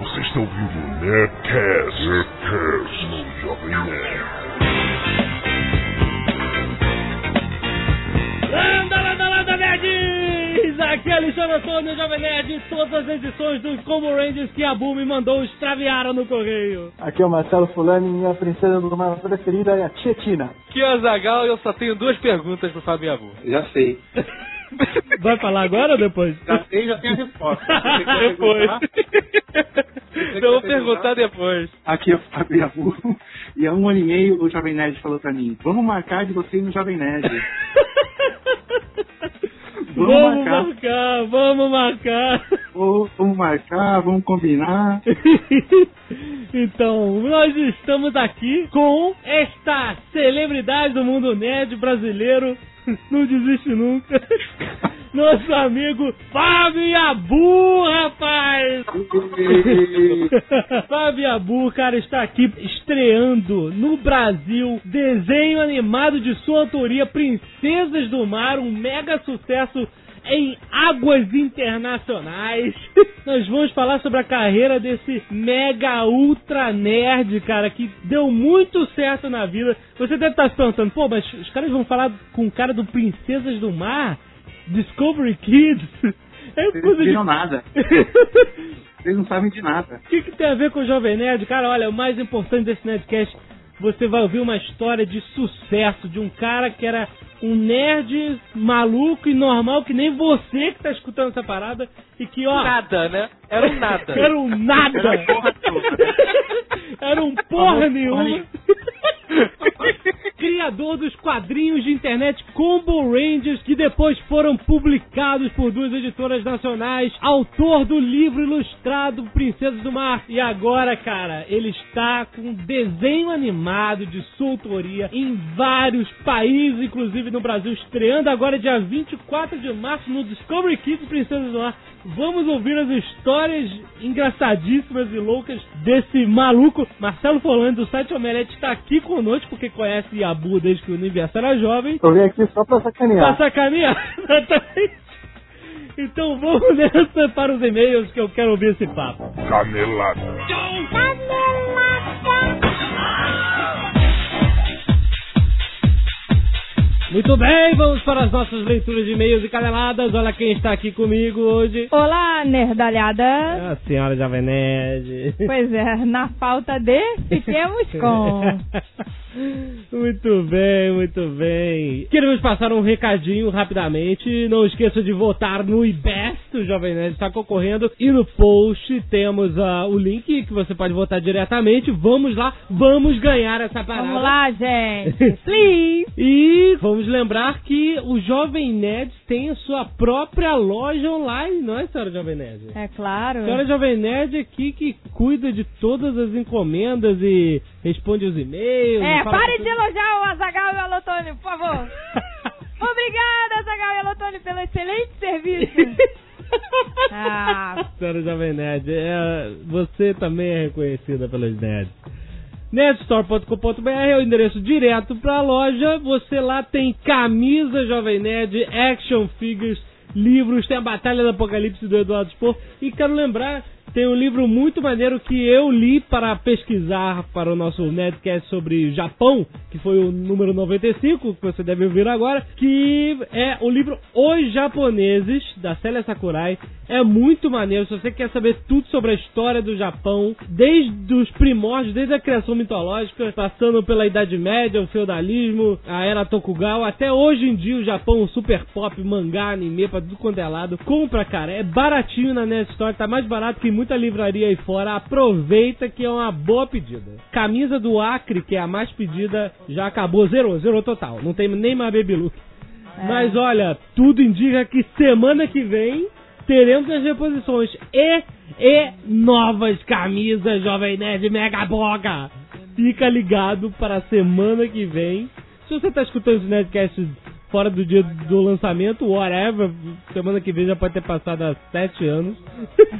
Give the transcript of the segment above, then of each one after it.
Você está ouvindo o Nerdcast, Nerdcast no Jovem Nerd. Landa, landa, landa, nerds! Aqui é Alexandre Antônio, Jovem Nerd, todas as edições dos Combo Rangers que a Boom me mandou extraviaram no correio. Aqui é o Marcelo Fulani e minha princesa do mar preferida é a Tietina. Aqui é o Zagal e eu só tenho duas perguntas pro Fábio Abu. Já sei. Vai falar agora ou depois? Já sei, já tenho a resposta. depois. Eu vou quer perguntar depois. Aqui é o Fábio Yabu. E há um ano e meio o Jovem Nerd falou pra mim: Vamos marcar de você ir no Jovem Nerd. Vamos Vamos marcar. marcar, vamos marcar. Vamos marcar, vamos combinar. então, nós estamos aqui com esta celebridade do mundo nerd brasileiro. Não desiste nunca. Nosso amigo Fábio Abu, rapaz! Fábio Abu, cara, está aqui estreando no Brasil desenho animado de sua autoria Princesas do Mar, um mega sucesso em águas internacionais. Nós vamos falar sobre a carreira desse mega ultra nerd, cara, que deu muito certo na vida. Você deve estar se perguntando, pô, mas os caras vão falar com o cara do Princesas do Mar? Discovery Kids? É Vocês não coisa de nada. Vocês não sabem de nada. o que, que tem a ver com o Jovem Nerd? Cara, olha, o mais importante desse Nerdcast, você vai ouvir uma história de sucesso de um cara que era um nerd maluco e normal, que nem você que tá escutando essa parada, e que, ó... Nada, né? Era um nada. Era um nada! Era porra toda. Era um porra nenhuma! Criador dos quadrinhos de internet Combo Rangers, que depois foram publicados por duas editoras nacionais. Autor do livro ilustrado Princesas do Mar. E agora, cara, ele está com desenho animado de sua autoria em vários países, inclusive no Brasil, estreando agora dia 24 de março no Discovery Kids Princesas do Mar. Vamos ouvir as histórias engraçadíssimas e loucas desse maluco. Marcelo Folani do site Omelete está aqui conosco porque conhece Yabu desde que o universo era jovem. Tô vim aqui só pra Pra sacanear. sacanear. Exatamente. Então vamos nessa para os e-mails que eu quero ouvir esse papo. Canelada. Muito bem, vamos para as nossas leituras de e-mails e caneladas. Olha quem está aqui comigo hoje. Olá, nerdalhada. A senhora Jovem Nerd. Pois é, na falta de, fiquemos com. Muito bem, muito bem. Queremos passar um recadinho rapidamente. Não esqueça de votar no IBEST, o Jovem Nerd está concorrendo. E no post temos ah, o link que você pode votar diretamente. Vamos lá, vamos ganhar essa parada. Vamos lá, gente. Please. E vamos lembrar que o Jovem Nerd tem a sua própria loja online, não é, senhora Jovem Nerd? É claro. A senhora Jovem Nerd aqui que cuida de todas as encomendas e responde os e-mails. É, pare de elogiar o Azagal e o Alotônio, por favor. Obrigada, Azagal e Alotônio, pelo excelente serviço. Ah, Senhora Jovem Nerd, é, você também é reconhecida pelos nerds. Nerdstore.com.br é o endereço direto para a loja. Você lá tem camisa Jovem Nerd, action figures, livros, tem a Batalha do Apocalipse do Eduardo Spor. E quero lembrar, tem um livro muito maneiro que eu li para pesquisar para o nosso Nerdcast sobre Japão, que foi o número 95, que você deve ouvir agora, que é o livro Os Japoneses, da Célia Sakurai. É muito maneiro, se você quer saber tudo sobre a história do Japão, desde os primórdios, desde a criação mitológica, passando pela Idade Média, o feudalismo, a era Tokugawa, até hoje em dia o Japão, super pop, mangá, anime, pra tudo quanto é lado. Compra, cara, é baratinho na Net Store, tá mais barato que muita livraria aí fora. Aproveita que é uma boa pedida. Camisa do Acre, que é a mais pedida, já acabou, zerou, zerou total. Não tem nem mais baby look. É. Mas olha, tudo indica que semana que vem teremos as reposições e, e novas camisas Jovem Nerd Mega Boga. Fica ligado para a semana que vem. Se você está escutando esse Nerdcast fora do dia do lançamento, whatever, semana que vem já pode ter passado há sete anos.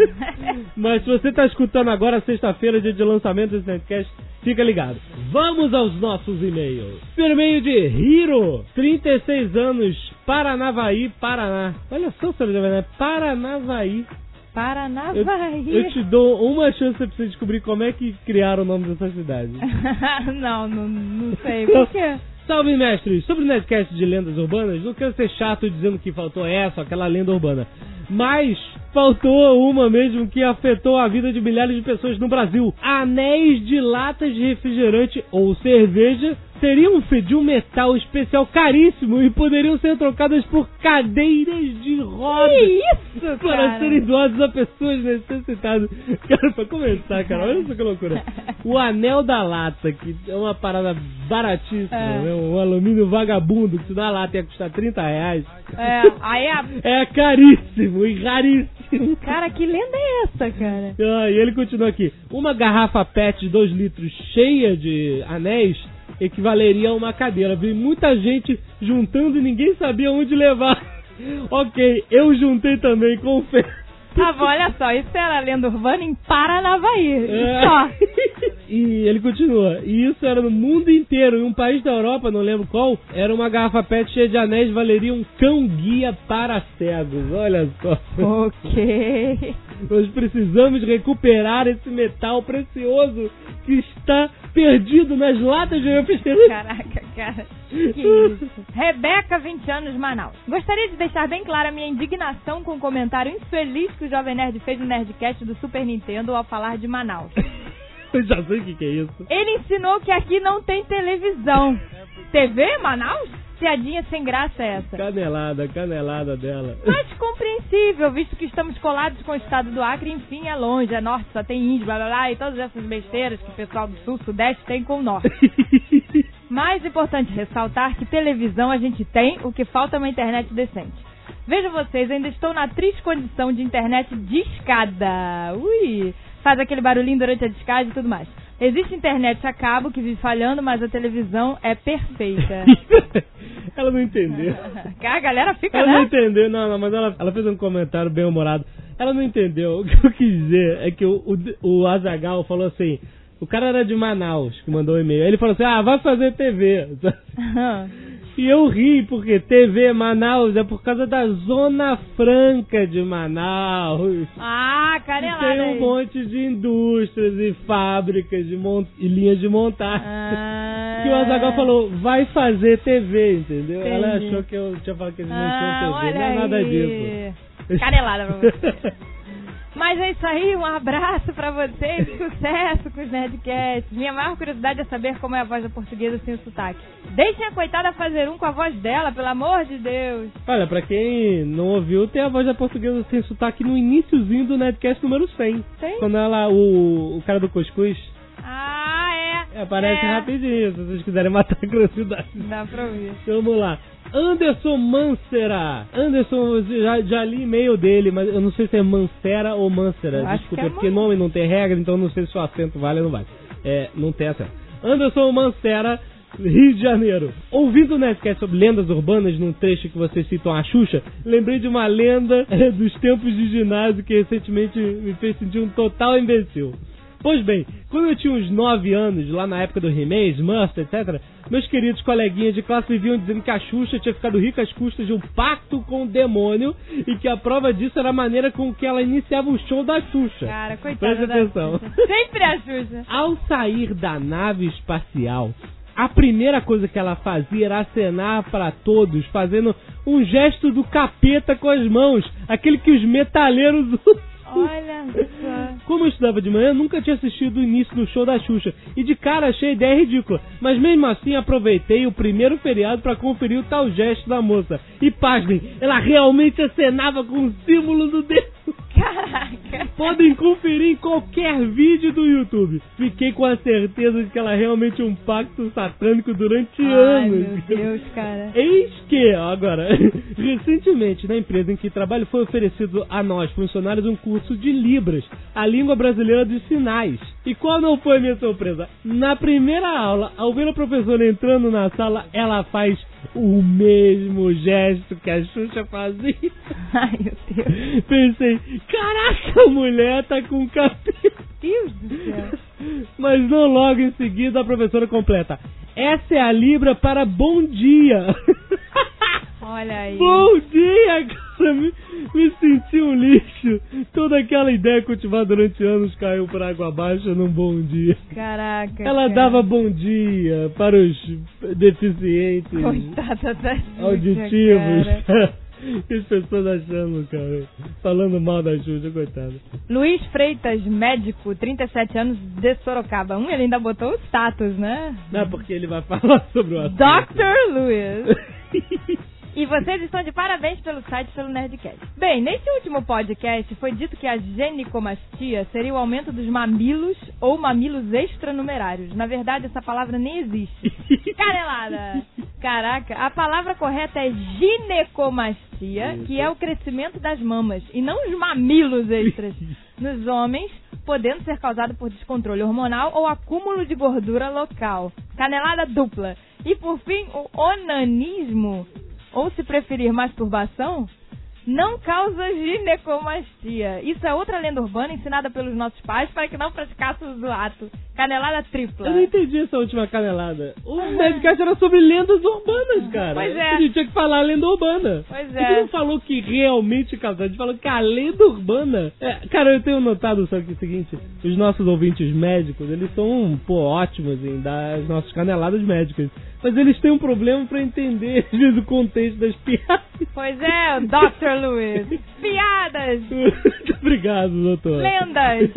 Mas se você está escutando agora, sexta-feira, dia de lançamento desse Nerdcast, fica ligado. Vamos aos nossos e-mails. Primeiro de Hiro, 36 anos, Paranavaí, Paraná. Olha só, senhor Jovem Nerd, Paranavaí. Paranavaí. Eu, eu te dou uma chance pra você descobrir como é que criaram o nome dessa cidade. não, não, não sei. Por quê? Salve, mestres! Sobre o Nerdcast de lendas urbanas, não quero ser chato dizendo que faltou essa aquela lenda urbana. Mas faltou uma mesmo que afetou a vida de milhares de pessoas no Brasil. Anéis de latas de refrigerante ou cerveja teriam de um metal especial caríssimo e poderiam ser trocadas por cadeiras de rodas. Que isso, Para cara? serem doados a pessoas necessitadas. Cara, pra começar, cara, olha só que loucura. O anel da lata, que é uma parada baratíssima, É. né? Um alumínio vagabundo, que se dá lata ia custar 30 reais. É, aí a... É caríssimo e raríssimo. Cara, que lenda é essa, cara? Ah, e ele continua aqui. Uma garrafa PET de 2 litros cheia de anéis equivaleria a uma cadeira. Vi muita gente juntando e ninguém sabia onde levar. ok, eu juntei também, confesso. Ah, olha só, isso era lenda urbana em Paranavaí. É. Só. e ele continua. E isso era no mundo inteiro. Em um país da Europa, não lembro qual, era uma garrafa PET cheia de anéis, valeria um cão guia para cegos. Olha só. Ok. Nós precisamos recuperar esse metal precioso que está perdido nas latas de refrigerante. Caraca, cara. Que isso. Rebeca, 20 anos, Manaus. Gostaria de deixar bem clara a minha indignação com o comentário infeliz que o Jovem Nerd fez no Nerdcast do Super Nintendo ao falar de Manaus. Eu já sei o que, que é isso. Ele ensinou que aqui não tem televisão. TV, Manaus? Piadinha sem graça é essa. Canelada, canelada dela. Mas compreensível, visto que estamos colados com o estado do Acre, enfim, é longe, é norte, só tem índio, blá blá blá, e todas essas besteiras que o pessoal do sul, sudeste tem com o norte. Mais importante ressaltar que televisão a gente tem, o que falta é uma internet decente. Veja vocês, ainda estou na triste condição de internet discada. Ui! Faz aquele barulhinho durante a discada e tudo mais. Existe internet a cabo que vive falhando, mas a televisão é perfeita. ela não entendeu. a galera fica, Ela não né? entendeu, não, não, mas ela, ela fez um comentário bem humorado. Ela não entendeu. O que eu quis dizer é que o, o, o Azagal falou assim. O cara era de Manaus que mandou o e-mail. Aí Ele falou assim: ah, vai fazer TV. E eu ri, porque TV Manaus é por causa da Zona Franca de Manaus. ah, E canelada tem um aí. monte de indústrias e fábricas de e linhas de montagem. Ah, Que o Azagal falou, vai fazer TV, entendeu? Ela Entendi. achou que eu tinha falado que eles não Ah, tinham TV. Não é nada aí. disso. Canelada pra você. Mas é isso aí, um abraço pra vocês, sucesso com os Nerdcasts. Minha maior curiosidade é saber como é a voz da portuguesa sem o sotaque. Deixem a coitada fazer um com a voz dela, pelo amor de Deus. Olha, pra quem não ouviu, tem a voz da portuguesa sem sotaque no iníciozinho do Netcast número 100. Tem? Quando ela, o, o cara do cuscuz Ah. Aparece é. rapidinho, se vocês quiserem matar a curiosidade. Dá pra ouvir. Então, Vamos lá. Anderson Mancera. Anderson, já, já li e-mail dele, mas eu não sei se é Mancera ou Mancera. Acho Desculpa, que é porque nome não tem regra, então não sei se o acento vale ou não vale. É, não tem acento. Anderson Mancera, Rio de Janeiro. Ouvindo o Nerdcast sobre lendas urbanas num trecho que vocês citam a Xuxa, lembrei de uma lenda dos tempos de ginásio que recentemente me fez sentir um total imbecil. Pois bem, quando eu tinha uns 9 anos, lá na época do He-Man, Smurfs, etc., meus queridos coleguinhas de classe viviam dizendo que a Xuxa tinha ficado rica às custas de um pacto com o demônio e que a prova disso era a maneira com que ela iniciava o show da Xuxa. Cara, coitada Preste da atenção. Xuxa. Sempre a Xuxa. Ao sair da nave espacial, a primeira coisa que ela fazia era acenar para todos, fazendo um gesto do capeta com as mãos, aquele que os metaleiros usam. Olha só. Como eu estudava de manhã, nunca tinha assistido o início do show da Xuxa. E de cara achei a ideia ridícula. Mas mesmo assim aproveitei o primeiro feriado para conferir o tal gesto da moça. E pasmem, ela realmente acenava com o símbolo do dedo. Caraca. Podem conferir em qualquer vídeo do YouTube. Fiquei com a certeza de que ela realmente é um pacto satânico durante Ai, anos. meu Deus, cara. Eis que, agora, recentemente na empresa em que trabalho foi oferecido a nós, funcionários, um curso de Libras, a língua brasileira dos sinais. E qual não foi a minha surpresa? Na primeira aula, ao ver a professora entrando na sala, ela faz o mesmo gesto que a Xuxa fazia. Ai, meu Deus. Pensei, caraca, a mulher tá com cabelo. Deus do céu. Mas não logo em seguida a professora completa. Essa é a Libra para bom dia. Olha aí. bom dia, Cara, me, me senti um lixo. Toda aquela ideia cultivada durante anos caiu por água abaixo num bom dia. Caraca. Ela cara. dava bom dia para os deficientes Coitada da Xuxa, auditivos. cara. E as pessoas achando, cara, falando mal da Xuxa, coitada. Luiz Freitas, médico, 37 anos, de Sorocaba. Um, ele ainda botou o status, né? Não, porque ele vai falar sobre o assunto. Dr. Luiz. E vocês estão de parabéns pelo site pelo Nerdcast. Bem, nesse último podcast foi dito que a genicomastia seria o aumento dos mamilos ou mamilos extranumerários. Na verdade, essa palavra nem existe. Canelada! Caraca, a palavra correta é ginecomastia, que é o crescimento das mamas, e não os mamilos extras nos homens, podendo ser causado por descontrole hormonal ou acúmulo de gordura local. Canelada dupla. E por fim, o onanismo, ou se preferir masturbação, não causa ginecomastia. Isso é outra lenda urbana ensinada pelos nossos pais para que não praticássemos o ato. Canelada tripla. Eu não entendi essa última canelada. O Nerdcast era sobre lendas urbanas, cara. Pois é. A gente tinha que falar lenda urbana. Pois A gente é. não falou que realmente causou, a gente falou que a lenda urbana... É, cara, eu tenho notado só que é o seguinte, os nossos ouvintes médicos, eles são, pô, ótimos em dar as nossas caneladas médicas. Mas eles têm um problema pra entender, às vezes, o contexto das piadas. Pois é, Dr. Luiz. Piadas, Muito obrigado, doutor. lendas.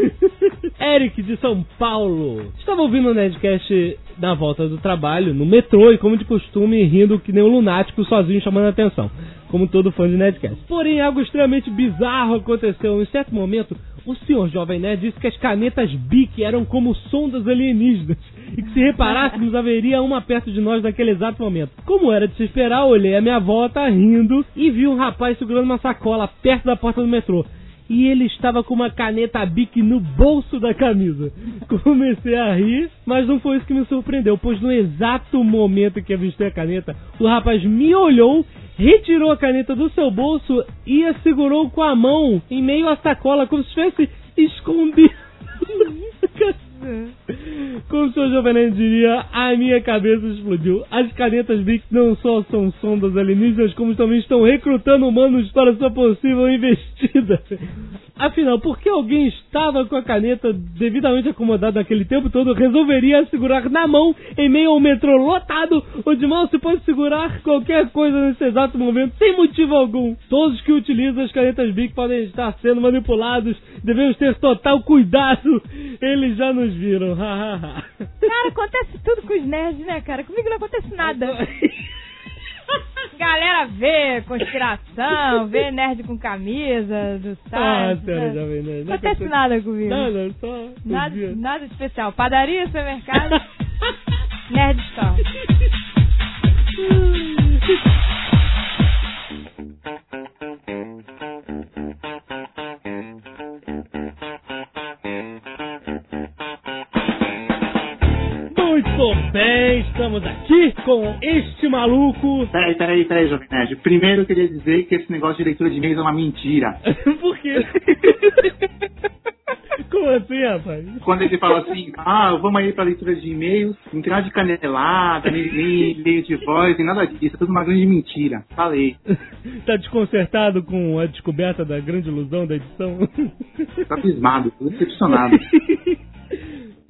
Eric de São Paulo. Estava ouvindo o Nerdcast na volta do trabalho, no metrô, e como de costume, rindo que nem um lunático sozinho chamando a atenção. Como todo fã de Nerdcast. Porém, algo extremamente bizarro aconteceu. Em certo momento, o senhor Jovem Nerd disse que as canetas Bic eram como sondas alienígenas. E que se reparássemos, haveria uma perto de nós naquele exato momento. Como era de se esperar, olhei a minha volta rindo e vi um rapaz segurando uma sacola perto da porta do metrô e ele estava com uma caneta Bic no bolso da camisa. Comecei a rir, mas não foi isso que me surpreendeu, pois no exato momento que avistei a caneta, o rapaz me olhou, retirou a caneta do seu bolso e a segurou com a mão em meio à sacola, como se estivesse escondido. Como o senhor Jovenel diria, a minha cabeça explodiu. As canetas Bic não só são sondas alienígenas, como também estão recrutando humanos para sua possível investida. Afinal, por que alguém estava com a caneta devidamente acomodada naquele tempo todo resolveria segurar na mão em meio ao metrô lotado, onde mal se pode segurar qualquer coisa nesse exato momento, sem motivo algum? Todos que utilizam as canetas Bic podem estar sendo manipulados, devemos ter total cuidado. Eles já nos viram. Cara, acontece tudo com os nerds, né, cara? Comigo não acontece nada. Galera vê conspiração, vê nerd com camisa do Ah, site. sério, né? Jovem Nerd. Não acontece nada comigo. Nada, só. Nada, nada especial. Padaria, supermercado, nerd store. Muito bem, estamos aqui com este maluco. Peraí, peraí, peraí, Jovem Nerd. Primeiro eu queria dizer que esse negócio de leitura de e-mails é uma mentira. Por quê? Como assim, rapaz? Quando ele fala assim, ah, vamos aí pra leitura de e-mails, não tem nada de canelada, nem, nem e-mail de voz, nem nada disso. É tudo uma grande mentira. Falei. Tá desconcertado com a descoberta da grande ilusão da edição? Tô abismado, tô decepcionado.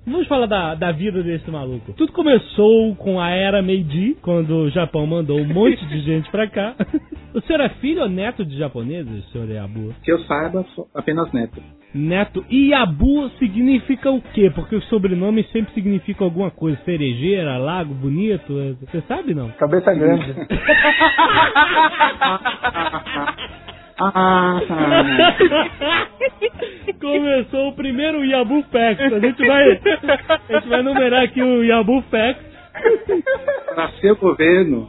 Vamos falar da, da vida desse maluco. Tudo começou com a era Meiji, quando o Japão mandou um monte de gente pra cá. O senhor é filho ou neto de japoneses, senhor Yabu? Que eu saiba, sou apenas neto. Neto. E Yabu significa o quê? Porque os sobrenomes sempre significam alguma coisa. Cerejeira, lago, bonito. Você sabe, não? Cabeça grande. Ah, tá. Começou o primeiro Yabu Facts. A gente vai, a gente vai numerar aqui o Yabu Facts. Nasceu governo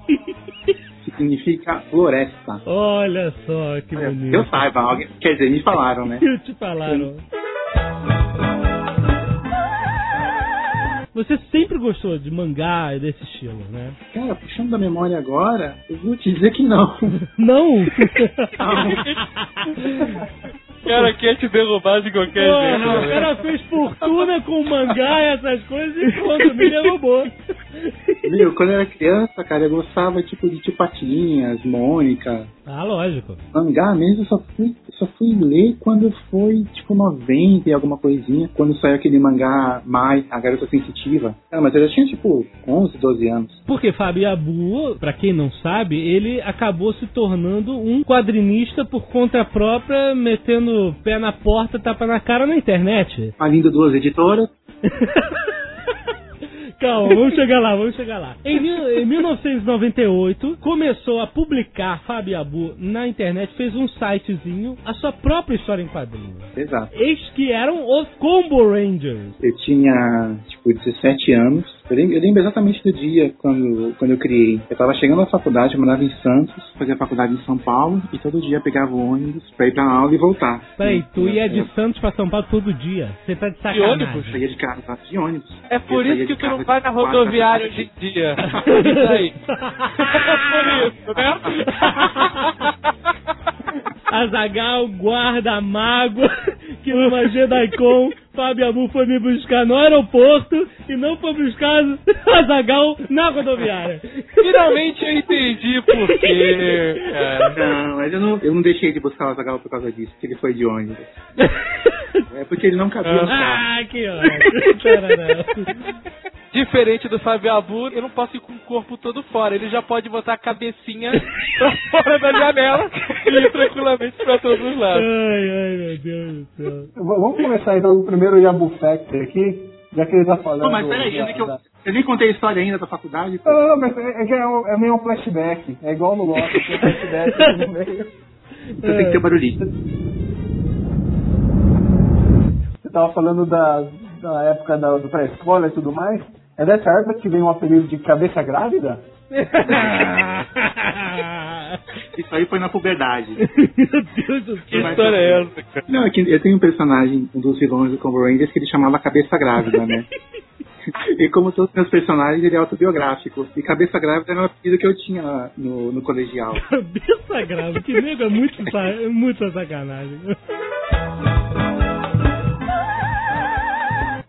significa floresta. Olha só que bonito. Eu saiba, alguém, quer dizer, me falaram, né? que te falaram. Você sempre gostou de mangá e desse estilo, né? Cara, puxando da memória agora, eu vou te dizer que não. Não? O cara quer te derrubar de qualquer Porra, jeito. o né? cara fez fortuna com mangá e essas coisas e pronto, me derrubou. Meu, quando eu era criança, cara, eu gostava tipo de Tipatinhas, Mônica. Ah, lógico. Mangá mesmo eu só fui, só fui ler quando foi tipo 90 e alguma coisinha. Quando saiu aquele mangá Mai, a garota sensitiva. Ah, mas eu já tinha tipo 11, 12 anos. Porque Fábio Abu, pra quem não sabe, ele acabou se tornando um quadrinista por conta própria, metendo pé na porta, tapa na cara na internet. Falindo duas editoras. Calma, vamos chegar lá, vamos chegar lá. Em, em 1998, começou a publicar Fábio Abu na internet, fez um sitezinho, a sua própria história em quadrinhos. Exato. Eis que eram os Combo Rangers. Eu tinha, tipo, 17 anos. Eu lembro, eu lembro exatamente do dia quando, quando eu criei. Eu tava chegando na faculdade, eu morava em Santos, fazia faculdade em São Paulo, e todo dia pegava o ônibus pra ir pra aula e voltar. Peraí, tu ia de Santos pra São Paulo todo dia. Você tá de sacanagem. ônibus? Eu saía de casa, de ônibus. É por Eu isso que de tu não vai na de rodoviária hoje em dia. Isso aí. É por isso, né? Azagal, guarda, mágoa, que numa JediCon, Fábio Abu foi me buscar no aeroporto e não foi buscar Azagal na rodoviária. Finalmente eu entendi por quê. Não, mas eu não, eu não deixei de buscar o Azaghal por causa disso, porque ele foi de ônibus. É porque ele não cabia no carro. Ah, que ótimo. Diferente do Fábio Abu, eu não posso ir com o corpo todo fora. Ele já pode botar a cabecinha pra fora da janela e ir tranquilamente pra todos os lados. Ai, ai, meu Deus do céu. Vamos começar então o primeiro Yabu Factor aqui, já que ele tá falando. Pô, mas peraí, da- ainda que eu, eu nem contei a história ainda da faculdade. pô. Não, não, não, mas é, é que é, um- é meio um flashback. É igual no Lost, tem um flashback aqui no meio. Então tem que ter barulhito. Você tava falando da, da época da, do pré-escola e tudo mais. É dessa época que vem o apelido de cabeça grávida? Isso aí foi na puberdade. Meu Deus do Que céu. história é essa, cara? Não, é que eu tenho um personagem, um dos vilões do Combo Rangers, que ele chamava Cabeça Grávida, né? E como todos os meus personagens, ele é autobiográfico. E Cabeça Grávida era um apelido que eu tinha lá no, no colegial. Cabeça grave, que nego é muito, é muito sacanagem.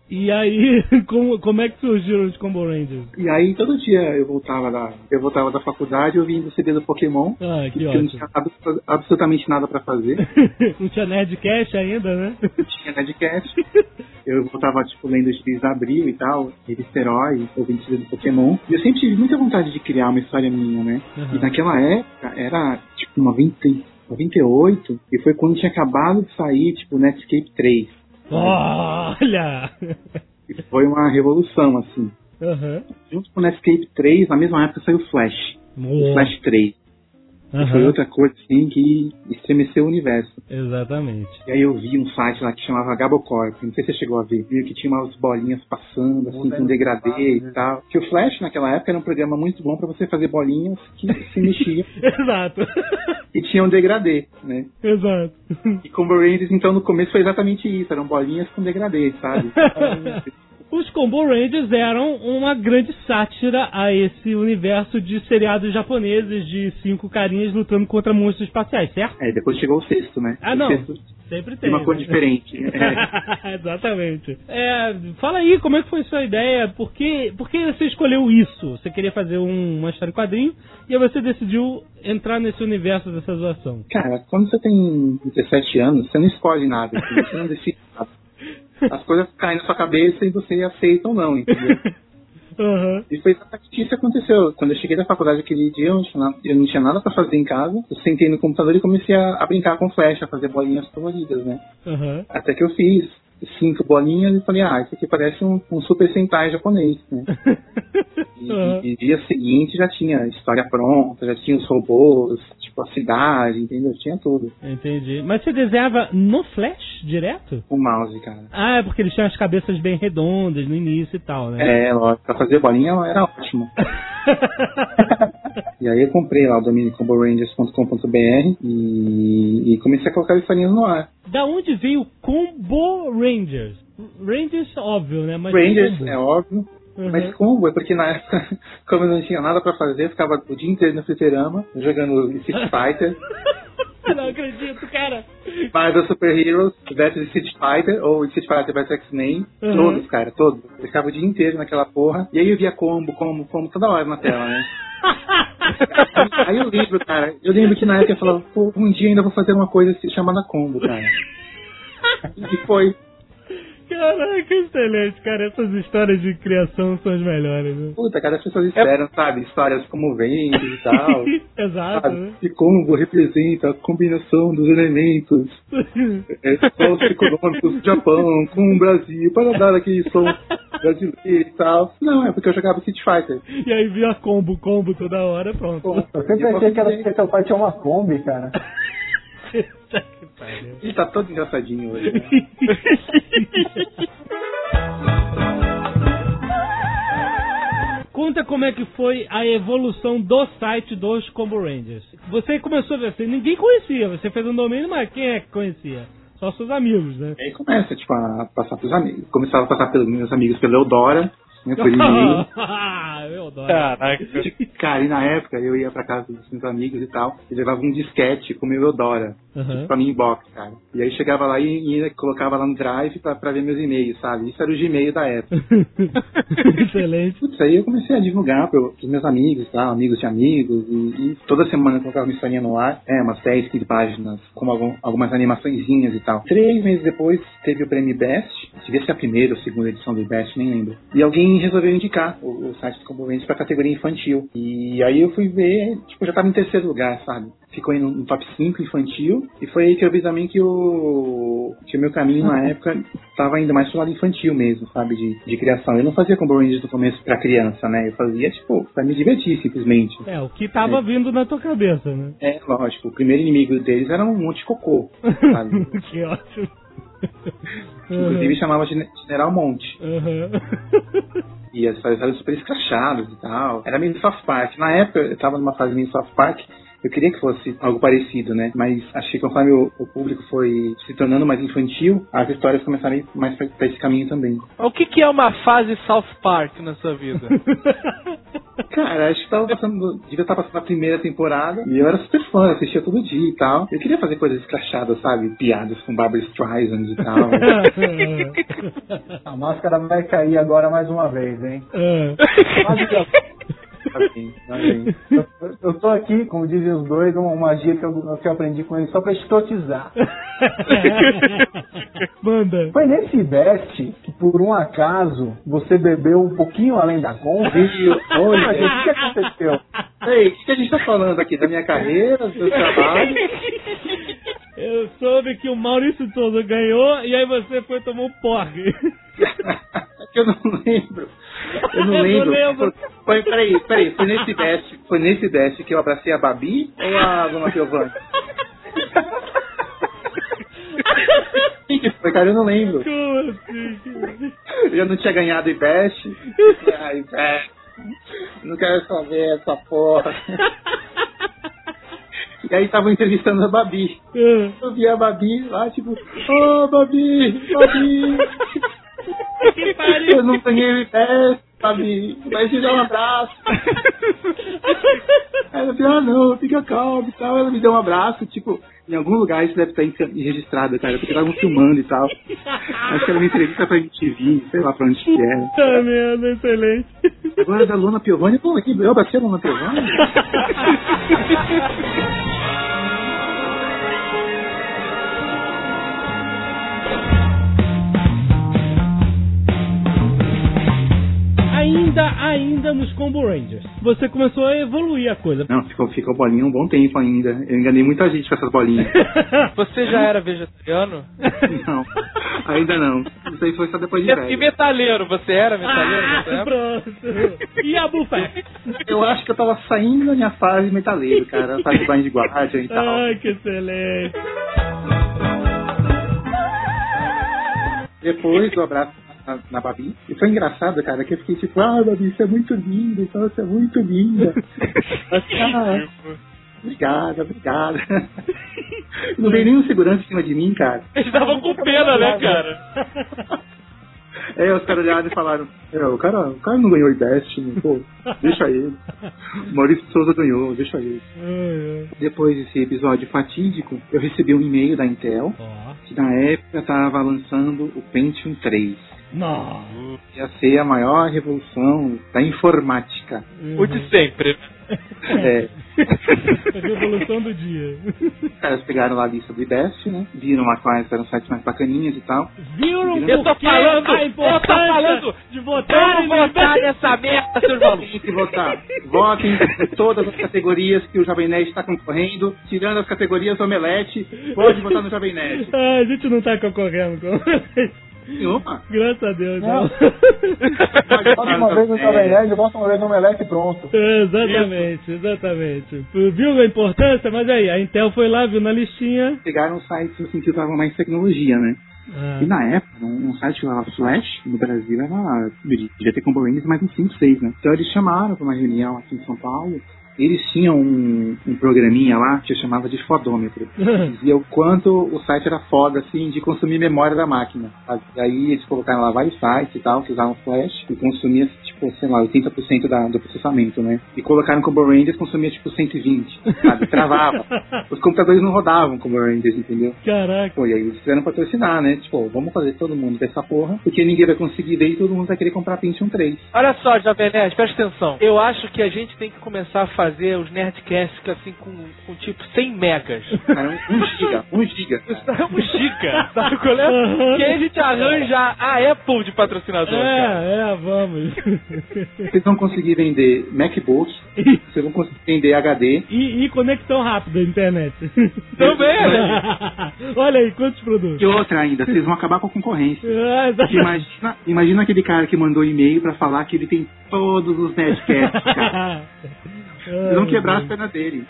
E aí, como, como é que surgiram os Combo Rangers? E aí, todo dia eu voltava da, eu voltava da faculdade ouvindo o CD do Pokémon. Ah, que eu não ótimo. tinha abso- absolutamente nada pra fazer. Não tinha Nerdcast ainda, né? Eu tinha Nerdcast. Eu voltava, tipo, lendo os Cris da Abril e tal, revista Herói, ouvindo o CD do Pokémon. E eu sempre tive muita vontade de criar uma história minha, né? Uhum. E naquela época, era, tipo, 90, e- 98, e foi quando tinha acabado de sair, tipo, Netscape 3. Olha! E foi uma revolução, assim. Aham. Junto com o Netscape 3, na mesma época saiu o Flash. O Flash 3. E foi outra coisa, assim, que estremeceu o universo. Exatamente. E aí eu vi um site lá que chamava Gabocorp, não sei se você chegou a ver, viu que tinha umas bolinhas passando, assim, com degradê e tal. Que o Flash naquela época era um programa muito bom pra você fazer bolinhas que se mexiam Exato. e tinham degradê, né? Exato. E Combo Rangers, então, no começo foi exatamente isso, eram bolinhas com degradê, sabe? Os Combo Rangers eram uma grande sátira a esse universo de seriados japoneses de cinco carinhas lutando contra monstros espaciais, certo? É, depois chegou o sexto, né? Ah, O não. sexto Sempre tem uma cor né? diferente. É. Exatamente. É, fala aí como é que foi sua ideia, por que, por que você escolheu isso? Você queria fazer um- uma história em quadrinho e aí você decidiu entrar nesse universo dessa zoação. Cara, quando você tem 17 anos, você não escolhe nada, assim, você não decide nada. As coisas caem na sua cabeça e você aceita ou não, entendeu? Aham. E foi exatamente isso que aconteceu. Quando eu cheguei da faculdade aquele dia, eu não tinha nada, eu não tinha nada pra fazer em casa. Eu sentei no computador e comecei a, a brincar com flecha, a fazer bolinhas coloridas, né? Aham. Até que eu fiz cinco bolinhas e falei, ah, isso aqui parece um, um super sentai japonês, né? E, e dia seguinte já tinha a história pronta, já tinha os robôs, tipo a cidade, entendeu? Tinha tudo. Entendi. Mas você desenhava no Flash direto? O mouse, cara. Ah, é porque eles tinham as cabeças bem redondas no início e tal, né? É, lógico, pra fazer bolinha era ótimo. E aí eu comprei lá o domínio comborangers.com.br e, e comecei a colocar historinhas no ar. Da onde veio Combo Rangers? Rangers, óbvio, né? Mas Rangers, é óbvio. Uhum. Mas combo é porque na época, como eu não tinha nada pra fazer, eu ficava o dia inteiro no fliperama, jogando Street Fighter. Não acredito, cara. Marvel Super Heroes versus Street Fighter ou Street Fighter vs X-Men. Uhum. Todos, cara, todos. Eu ficava o dia inteiro naquela porra. E aí eu via combo, combo, combo toda hora na tela, né? Aí eu lembro, cara, eu lembro que na época eu falava, pô, um dia ainda vou fazer uma coisa chamada combo, cara. E foi. Caraca, excelente, cara. Essas histórias de criação são as melhores, né? Puta, cara, as pessoas esperam, sabe? Histórias comoventes e tal. Exato, Sabe? né? E combo representa a combinação dos elementos é, sons econômicos do Japão com o Brasil para dar aquele som brasileiro e tal. Não, é porque eu jogava Street Fighter. E aí via combo, combo toda hora, pronto. Pô, Eu sempre achei que, era, seu pai tinha uma Kombi, cara. Ele tá todo engraçadinho hoje. né? Conta como é que foi a evolução do site dos Combo Rangers. Você começou a ver assim, ninguém conhecia, você fez um domínio, mas quem é que conhecia? Só seus amigos, né? Aí começa, tipo, a passar pros amigos. Começava a passar pelos meus amigos pelo Eudora, né, por e-mail. Ah, eu adoro. Caraca. Cara, e na época eu ia pra casa dos meus amigos e tal, e levava um disquete com o meu Eudora, Aham. pra minha inbox, cara. E aí chegava lá e, e colocava lá no drive pra, pra ver meus e-mails, sabe? Isso era o Gmail da época. Excelente. Putz, aí eu comecei a divulgar pro, pros meus amigos, tá? Amigos de amigos, e, e toda semana eu colocava uma historinha no ar, é, umas 10, 15 páginas, com algum, algumas animaçõezinhas e tal. Três meses depois teve o prêmio Best, devia ser a primeira ou segunda edição do Best, nem lembro. E alguém resolveu indicar o, o site do Componentes pra categoria infantil. E aí eu fui ver, tipo, já tava em terceiro lugar, sabe? Ficou aí no, no top 5 infantil, e foi aí que eu vi também que o, que o meu caminho na época tava ainda mais pro lado infantil mesmo, sabe? De, de criação. Eu não fazia Combo Rangers no começo pra criança, né? Eu fazia, tipo, pra me divertir, simplesmente. É, o que tava vindo na tua cabeça, né? É, lógico, o primeiro inimigo deles era um monte de cocô, sabe? que ótimo. Inclusive chamava de General Monte. Aham. E as histórias eram super escrachadas e tal. Era meio South Park. Na época, eu tava numa fase meio South Park. Eu queria que fosse algo parecido, né? Mas achei que conforme o, o público foi se tornando mais infantil, as histórias começaram a ir mais pra, pra esse caminho também. O que, que é uma fase South Park na sua vida? Cara, acho que tava passando, devia estar passando a primeira temporada e eu era super fã, assistia todo dia e tal. Eu queria fazer coisas escrachadas, sabe? Piadas com Barbara Streisand e tal. A máscara vai cair agora mais uma vez, hein? Ah. Assim, assim. eu, eu tô aqui, como dizem os dois, uma magia que eu, que eu aprendi com ele só pra escrotizar. Manda. Foi nesse best que, por um acaso, você bebeu um pouquinho além da conta? Olha, o que aconteceu? Ei, o que a gente tá falando aqui? Da minha carreira, do meu trabalho? Eu soube que o Maurício Souza ganhou e aí você foi tomar um porre. Que eu não lembro. Eu não Eu não lembro. lembro. Foi, peraí, peraí, foi nesse best, foi nesse best que eu abracei a Babi ou a Dona que foi, cara? Eu não lembro. Como assim? Eu não tinha ganhado Ibest. Ai, Ibest. Não quero saber essa porra. E aí estavam entrevistando a Babi. Ah. Eu vi a Babi lá, tipo, ô Babi, Babi. Eu não ganhei o Ibest, Babi. Vai te dar um abraço. Ela falou, ah não, fica calmo e tal. Ela me deu um abraço, tipo, em algum lugar isso deve estar registrado, cara, porque estavam filmando e tal. Acho que era uma entrevista pra MTV, sei lá pra onde que era. Puta merda, excelente. Agora da Luna Piovani, pô, aqui, eu abracei a Luna Piovani? Ainda, ainda nos Combo Rangers. Você começou a evoluir a coisa. Não, ficou, ficou bolinha um bom tempo ainda. Eu enganei muita gente com essas bolinhas. Você já era vegetariano? Não, ainda não. Isso aí foi só depois de E velho. metaleiro, você era metaleiro Ah, pronto. E a Bluefax? Eu acho que eu tava saindo da minha fase metaleiro, cara. Fase de Blind Guardian e tal. Ai, que excelente. Depois do abraço na, na Babi. E foi engraçado, cara, que eu fiquei tipo, ah, Babi, você é muito linda, então você é muito linda. Ah, obrigada, obrigada. Não veio nenhum segurança em cima de mim, cara. Eles estavam com pena, né, cara? Aí os caras olharam e falaram, é, o, cara, o cara não ganhou o Destiny, pô, deixa ele. O Maurício Souza ganhou, deixa ele. Depois desse episódio fatídico, eu recebi um e-mail da Intel, Ó. que na época estava lançando o Pentium 3. Não. Ia ser a maior revolução da informática. O de sempre. É, A revolução do dia. os caras pegaram lá a lista do IBEST, né? Viram lá quais eram os sites mais bacaninhas e tal. Viram Eu tô falando, a eu tô falando. de votar Vamos votar nessa merda, seus malucos. Tem que votar. Votem em todas as categorias que o Jovem Nerd está concorrendo, tirando as categorias Omelete. Pode votar no Jovem Nerd. Ah, a gente não tá concorrendo com Nenhuma. Graças a Deus, não. Não. Bota uma vez no Jovem Nerd, bota uma vez no Omelete e pronto. Exatamente, exatamente. Viu a importância? Mas aí, a Intel foi lá, viu na listinha. Pegaram sites assim, que usavam mais tecnologia, né? Ah, E na época, um, um site que usava Flash, no Brasil, era. devia ter componentes mais uns 5, 6, né? Então eles chamaram para uma reunião aqui em São Paulo. Eles tinham um, um programinha lá que eu chamava de fodômetro. Dizia o quanto o site era foda, assim, de consumir memória da máquina. aí eles colocaram lá vários sites e tal, que usavam Flash, e consumia, tipo, sei lá, 80% da, do processamento, né? E colocaram Combo Rangers, consumia, tipo, 120, sabe? Travava. Os computadores não rodavam Combo Rangers, entendeu? Caraca. Pô, e aí eles quiseram patrocinar, né? Tipo, vamos fazer todo mundo dessa porra, porque ninguém vai conseguir ver e todo mundo vai querer comprar Pentium 3. Olha só, Jovem Nerd, presta atenção. Eu acho que a gente tem que começar a fazer os Nerdcasts assim com, com tipo 100 megas. Cara, um, giga, um giga. cara. um giga, sabe qual é? Uhum. Que aí a gente arranja a Apple de patrocinador, cara. É, é, vamos. Vocês vão conseguir vender MacBook, vocês vão conseguir vender HD. E, e conexão rápida à internet. Também, Olha aí, quantos produtos. E outra ainda, vocês vão acabar com a concorrência. Ah, Imagina, imagina aquele cara que mandou e-mail pra falar que ele tem todos os Nerdcasts, cara. Vocês vão quebrar as pernas dele.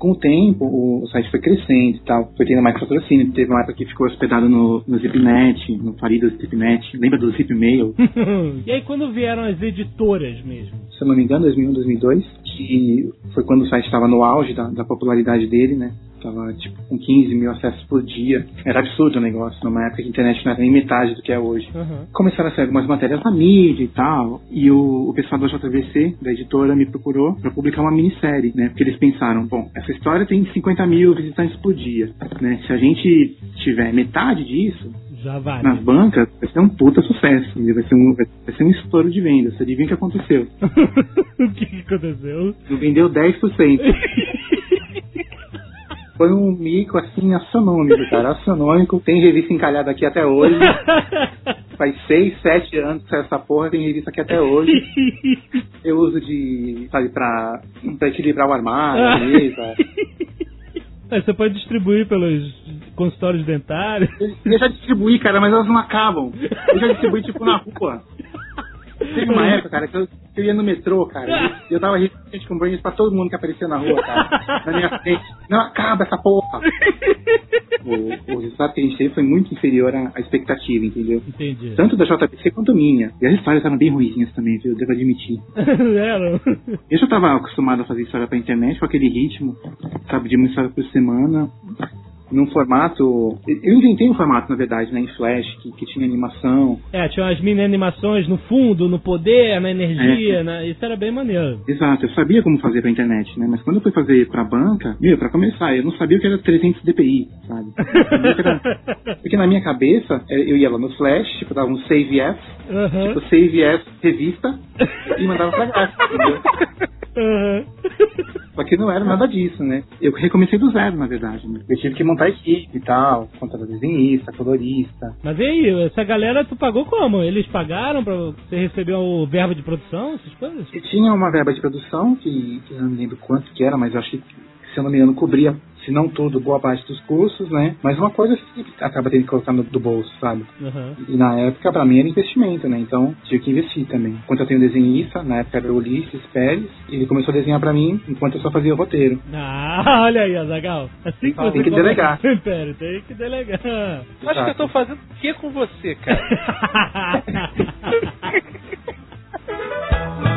Com o tempo, o, site foi crescendo e tal, foi tendo mais patrocínio. Teve uma época que ficou hospedado no, no Zipnet, no falido Zipnet. Lembra do Zipmail? e aí quando vieram as editoras mesmo? Se eu não me engano, 2001, 2002, que foi quando o site estava no auge da, da popularidade dele, né? Tava, tipo, com 15 mil acessos por dia. Era absurdo o negócio, numa época que a internet não era nem metade do que é hoje. Uhum. Começaram a sair algumas matérias na mídia e tal, e o, o pessoal da JVC, da editora, me procurou para publicar uma minissérie, né? Porque eles pensaram, bom, essa história tem 50 mil visitantes por dia, né? Se a gente tiver metade disso, Já nas bancas, vai ser um puta sucesso, vai ser um, vai ser um estouro de vendas. Você adivinha o que aconteceu? o que, que aconteceu? Não vendeu 10%. Foi um mico, assim, astronômico, cara. Astronômico. Tem revista encalhada aqui até hoje. Faz 6, 7 anos que saiu essa porra, tem revista aqui até hoje. Eu uso de, sabe, pra, pra equilibrar o armário, a mesa. Aí você pode distribuir pelos consultórios dentários. Eu já distribuí, cara, mas elas não acabam. Eu já distribuí, tipo, na rua. Teve uma época, cara, que eu, que eu ia no metrô, cara, e eu tava gente com brains pra todo mundo que aparecia na rua, cara, na minha frente. Não acaba essa porra! O, o resultado que a gente teve foi muito inferior à, à expectativa, entendeu? Entendi. Tanto da JBC quanto minha. E as histórias eram bem ruins também, viu? Devo admitir. Eram. Eu já tava acostumado a fazer história pra internet com aquele ritmo, sabe, de uma história por semana, num formato. Eu inventei um formato, na verdade, né, em Flash, que, que tinha animação. É, tinha umas mini animações no fundo, no poder, na energia, né? Isso era bem maneiro. Exato, eu sabia como fazer pra internet, né? Mas quando eu fui fazer pra banca, meu, pra começar, eu não sabia o que era 300 dpi, sabe? Era- Porque na minha cabeça, eh, eu ia lá no Flash, tipo, dava um save as, Aham. tipo, save as revista, e mandava pra gráfica, entendeu? Aham. Só que não era nada disso, né? Eu recomecei do zero, na verdade. Né? Eu tive que montar equipe e tal, contratar desenhista, colorista. Mas e aí, essa galera tu pagou como? Eles pagaram pra você receber o verbo de produção, essas coisas? E tinha uma verba de produção, que, que eu não lembro quanto que era, mas eu acho que, se eu não me engano, cobria, se não tudo, boa parte dos custos, né? Mas uma coisa acaba tendo que colocar no, do bolso, sabe? Aham. E na época, pra mim, era investimento, né? Então, tive que investir também. Enquanto eu tenho desenhista, na época era o Ulisses Pérez, ele começou a desenhar pra mim, enquanto eu só fazia o roteiro. Ah, olha aí, Azagal. Assim que Ah, tem que delegar. Pera, tem que delegar. Acho que eu tô fazendo o que com você, cara?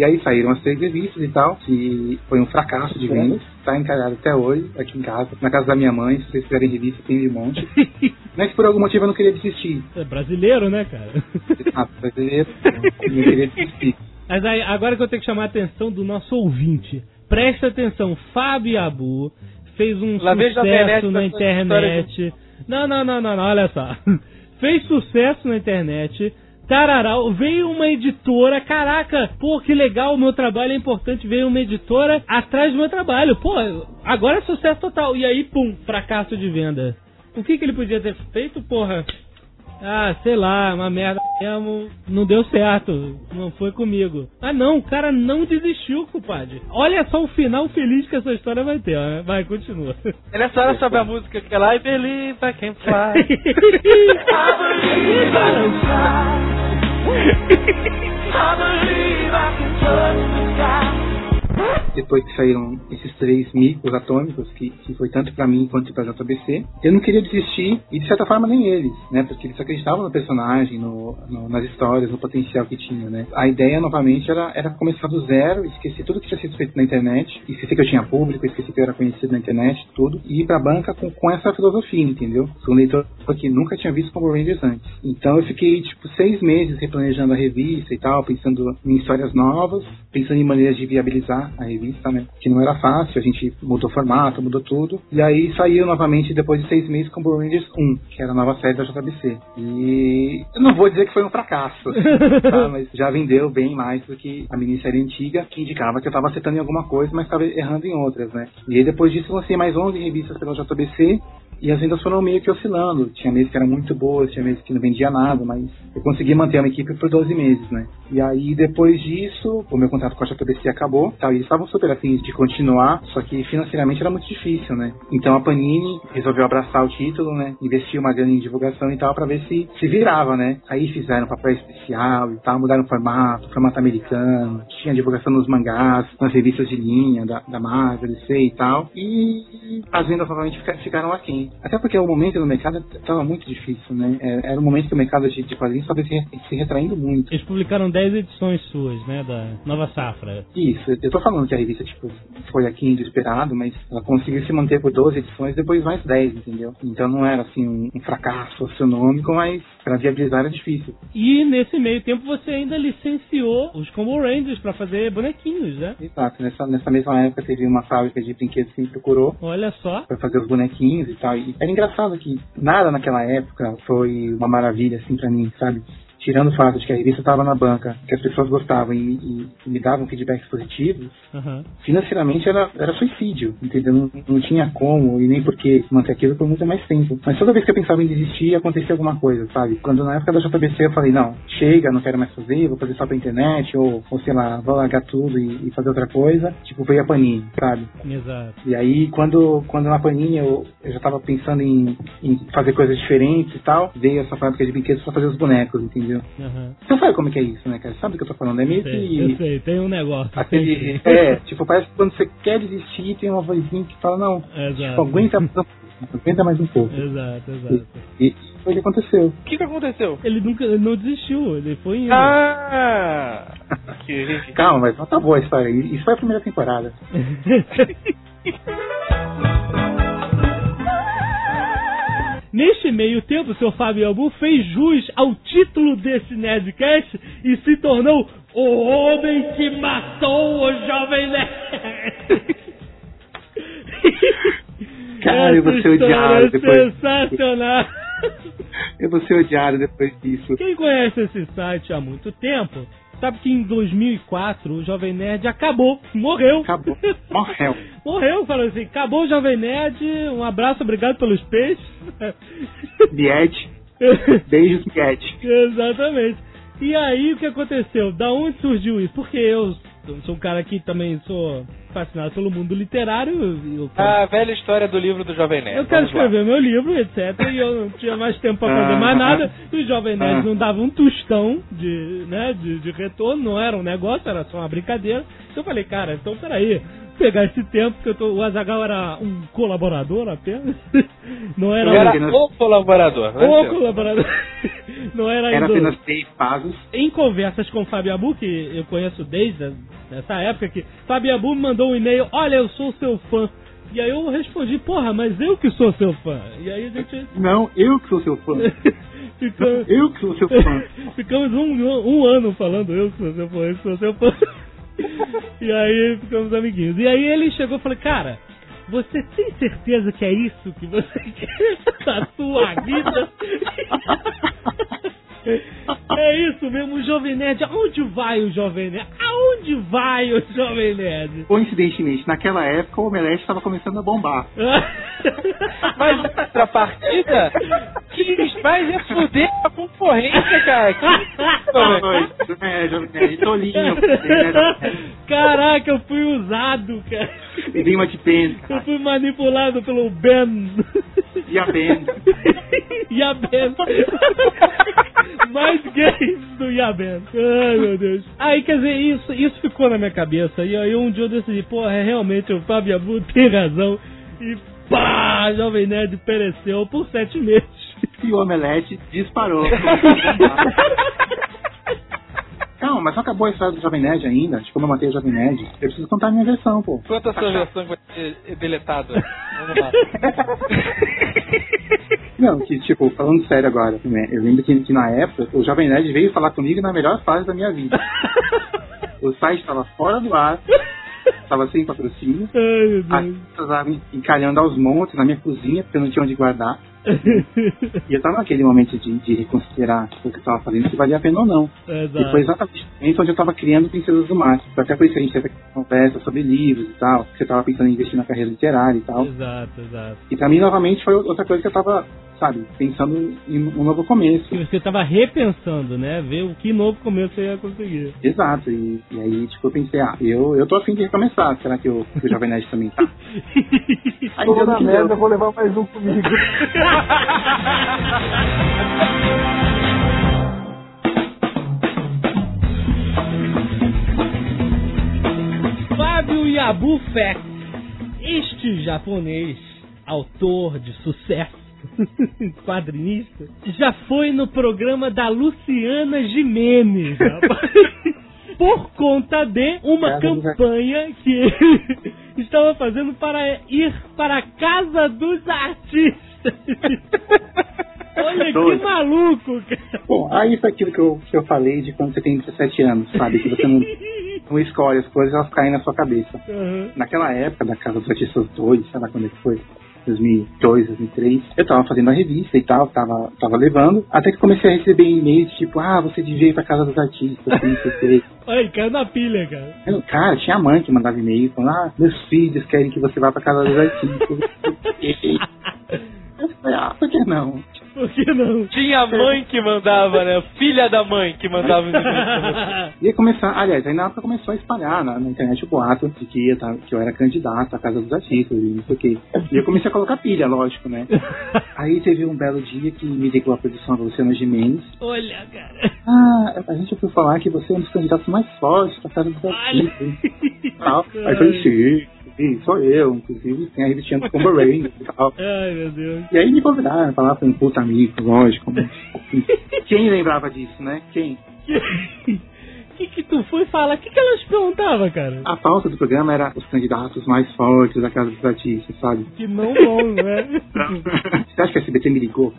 E aí saíram as três revistas e tal, que foi um fracasso de vendas. tá encalhado até hoje, aqui em casa, na casa da minha mãe, se vocês quiserem revista, tem de monte. Mas por algum motivo eu não queria desistir. É brasileiro, né, cara? Ah, brasileiro, eu não queria desistir. Mas aí, agora que eu tenho que chamar a atenção do nosso ouvinte. Presta atenção, Fábio Abu fez um Lá sucesso na internet. Não, não, não, não, não, olha só. Fez sucesso na internet. Tararau, veio uma editora, caraca, pô, que legal, o meu trabalho é importante, veio uma editora atrás do meu trabalho, pô, agora é sucesso total. E aí, pum, fracasso de venda. O que que ele podia ter feito, porra? Ah, sei lá, uma merda mesmo, não deu certo, não foi comigo. Ah não, o cara não desistiu, compadre. Olha só o final feliz que essa história vai ter, ó. vai, continua. E nessa hora sabe a música que é lá, I believe I can fly. Depois que saíram esses três micros atômicos, que, que foi tanto pra mim quanto pra JBC, eu não queria desistir, e de certa forma nem eles, né? Porque eles acreditavam no personagem, no, no- nas histórias, no potencial que tinha, né? A ideia, novamente, era, era começar do zero, esquecer tudo que tinha sido feito na internet, esquecer que eu tinha público, esquecer que eu era conhecido na internet, tudo, e ir pra banca com, com essa filosofia, entendeu? Sou um leitor que nunca tinha visto Power Rangers antes. Então eu fiquei, tipo, seis meses replanejando a revista e tal, pensando em histórias novas, pensando em maneiras de viabilizar a revista, né? Que não era fácil, a gente mudou o formato, mudou tudo. E aí saiu novamente depois de seis meses com Power Rangers 1, que era a nova série da JBC. E eu não vou dizer que foi um fracasso, tá? mas já vendeu bem mais do que a minissérie antiga, que indicava que eu estava acertando em alguma coisa, mas estava errando em outras, né? E aí depois disso lancei mais 11 revistas pela JBC, e as vendas foram meio que oscilando. Tinha meses que eram muito boas, tinha meses que não vendia nada, mas eu consegui manter uma equipe por 12 meses, né? E aí, depois disso, o meu contrato com a JBC acabou, e eles estavam super afins de continuar, só que financeiramente era muito difícil, né? Então a Panini resolveu abraçar o título, né? Investir uma grana em divulgação e tal, pra ver se se virava, né? Aí fizeram papel especial e tal, mudaram o formato, formato americano, tinha divulgação nos mangás, nas revistas de linha da, da Marvel, DC e tal, e as vendas novamente fica- ficaram aquém. Até porque o momento no mercado estava muito difícil, né? É, Era um momento que o mercado de, de quadrinhos estava se, se retraindo muito. Eles publicaram 10 edições suas, né, da Nova Safra. Isso, eu tô falando que a revista, tipo, foi do esperado, mas ela conseguiu se manter por 12 edições, depois mais 10, entendeu? Então não era, assim, um, um fracasso astronômico, mas para viabilizar era difícil. E nesse meio tempo você ainda licenciou os Combo Rangers pra fazer bonequinhos, né? Exato, nessa, nessa mesma época teve uma fábrica de brinquedos que me procurou Olha só. para fazer os bonequinhos e tal. E era engraçado que nada naquela época foi uma maravilha, assim, pra mim, sabe? Tirando o fato de que a revista estava na banca, que as pessoas gostavam e, e- e me davam feedbacks positivos, Aham. financeiramente era, era suicídio, entendeu? Não, não tinha como e nem por que manter aquilo por muito mais tempo. Mas toda vez que eu pensava em desistir, acontecia alguma coisa, sabe? Quando na época da JBC eu falei, não, chega, não quero mais fazer, vou fazer só pra internet, ou, ou sei lá, vou largar tudo e, e fazer outra coisa, tipo, veio a Panini, sabe? Exato. E aí, quando, quando na Panini eu, eu já tava pensando em, em fazer coisas diferentes e tal, veio essa fábrica de brinquedos pra fazer os bonecos, entendeu? Aham. Você sabe como é que é isso, né, cara? Sabe o que eu tô falando? É meio Sei, eu que... sei, tem um negócio. Aquele, é, tipo, parece que quando você quer desistir, tem uma vozinha que fala, não, Exato. tipo, aguenta mais um pouco, aguenta mais um pouco. Exato, exato. E foi o que aconteceu. O que que aconteceu? Ele nunca ele não desistiu, ele foi indo. Ah! Calma, mas não tá boa a história. Isso foi a primeira temporada. Neste meio tempo, o seu Fábio Albu fez jus ao título desse Nerdcast e se tornou o homem que matou o Jovem Nerd. Cara, eu vou ser odiado é depois. Sensacional. Eu vou ser odiado depois disso. Quem conhece esse site há muito tempo sabe que em 2004 o Jovem Nerd acabou, morreu. Acabou. Morreu. Morreu, falou assim, acabou o Jovem Nerd, um abraço, obrigado pelos peixes. Biete. Beijos, Biete. Exatamente. E aí o que aconteceu? Da onde surgiu isso? Porque eu sou um cara que também sou fascinado pelo mundo literário. Eu quero, A velha história do livro do Jovem Nerd. eu quero Vamos lá. escrever meu livro, etc. E eu não tinha mais tempo pra fazer mais nada. E o Jovem Nerd Ah. não dava um tostão de, né, de, de retorno, não era um negócio, era só uma brincadeira. Então eu falei, cara, então peraí. Pegar esse tempo, que eu tô, o Azagal era um colaborador apenas. Não era, Eu era Era- o colaborador. o seu? colaborador. Não era, Era ainda- apenas seis pagos. em conversas com o Fábio Abu, que eu conheço desde a Nessa época que Fabiabu me mandou um e-mail, olha, eu sou seu fã. E aí eu respondi, porra, mas eu que sou seu fã. E aí a gente. Não, eu que sou seu fã. Ficamos, Eu que sou seu fã. ficamos um, um ano falando eu que sou seu fã, eu que sou seu fã. E aí ficamos amiguinhos. E aí ele chegou e falou, cara, você tem certeza que é isso que você quer da sua vida? É isso mesmo, o Jovem Nerd. Aonde vai o Jovem Nerd? Aonde vai o Jovem Nerd? Coincidentemente, naquela época o Omelete estava começando a bombar. Mas na contrapartida, quis mais é fuder a concorrência, cara. Que... É, Jovem Nerd, tolinho. Caraca, eu fui usado, cara. E vem uma de pena, Eu fui manipulado pelo Ben. E a Ben. Yaben. Mais gays do Yaben. Ai, meu Deus. Aí, quer dizer, isso, isso ficou na minha cabeça. E aí um dia eu decidi, porra, é, realmente o Fábio Abu tem razão. E pá, Jovem Nerd pereceu por sete meses. E o Omelete disparou. Calma, mas não acabou a história do Jovem Nerd ainda, de como eu matei o Jovem Nerd. Eu preciso contar a minha versão, pô. Quantas sua versão vai ser deletada? Vamos lá. Não, que tipo, falando sério agora, né, eu lembro que, que na época o Jovem Nerd veio falar comigo na melhor fase da minha vida. o site estava fora do ar, estava sem patrocínio, Ai, meu as estavam encalhando aos montes na minha cozinha, porque eu não tinha onde guardar. E eu tava naquele momento de, de reconsiderar o que eu tava fazendo, se valia a pena ou não. E foi Exato. exatamente o momento onde eu tava criando Princesas do Mar. Foi até por isso que a gente teve aquela conversa sobre livros e tal, que você tava pensando em investir na carreira literária e tal. Exato, exato. E pra mim, novamente, foi outra coisa que eu tava, sabe, pensando em um novo começo. Que você tava repensando, né? Ver o que novo começo você ia conseguir. Exato, e, e aí, tipo, eu pensei, ah, eu, eu tô afim de recomeçar, será que o, que o Jovem Nerd também tá? Aí que merda, deu. vou levar mais um comigo. Fábio Yabu Fax, este japonês, autor de sucesso, quadrinista, já foi no programa da Luciana Jimenez, por conta de uma dos campanha que ele estava fazendo para ir para a Casa dos Artistas. Olha que maluco, cara. Bom, aí foi aquilo que eu, que eu falei de quando você tem 17 anos, sabe? Que você não, não escolhe as coisas, elas caem na sua cabeça. Aham. Naquela época da Casa dos Artistas 2, sei lá quando é que foi, 2002, 2003, eu tava fazendo a revista e tal, tava, tava levando, até que comecei a receber e-mails tipo, ah, você devia ir pra Casa dos Artistas, não sei ele caiu na pilha, cara. Eu, Cara, tinha mãe que mandava e-mail falando, ah, meus filhos querem que você vá pra Casa dos Artistas. Eu falei, ah, por que não? Por que não? Tinha a mãe que mandava, né? Filha da mãe que mandava os e-mails você. Ia começar, aliás, aí na época começou a espalhar na, na internet o boato de que, ia tá- que eu era candidato à Casa dos Artistas e não sei o quê. E eu comecei a colocar pilha, lógico, né? Aí teve um belo dia que me ligou a produção da Luciana Gimenez. Olha, cara. Ah, a gente ouviu falar que você é um dos candidatos mais fortes pra Casa dos Artistas. e tal. Aí eu falei, sim, sim, sou eu, inclusive tem a revistinha do Combo Rain e tal. Ai, meu Deus. E aí me convidaram, falaram foi um puta amigo, lógico. Mas, quem lembrava disso, né? Quem? que que tu foi falar? O que, que elas perguntavam, cara? A pauta do programa era os candidatos mais fortes da Casa dos Artistas, sabe? Que não bom, né? Você acha que a SBT me ligou?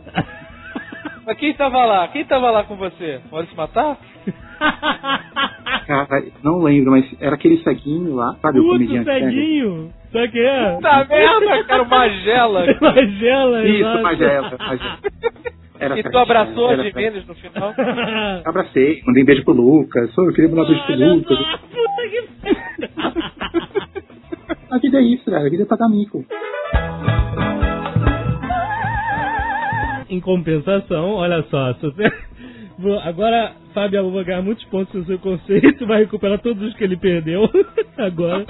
Mas quem tava lá? Quem tava lá com você? Maurício Matar? Cara, não lembro, mas era aquele ceguinho lá, sabe? o Puto comediante cego? ceguinho. Sabe o que é? Puta merda, cara, Magela. Magela, Isso, exato. Magela, Magela. Era E tu abraçou a era Jimenez no final? Abracei, mandei um beijo pro Lucas. Só eu queria mandar um beijo pro Lucas. só, puta que A vida é isso, cara. A vida é pagar mico. Em compensação, olha só, você... Agora, Fábio vai ganhar muitos pontos no seu conceito, vai recuperar todos os que ele perdeu. Agora,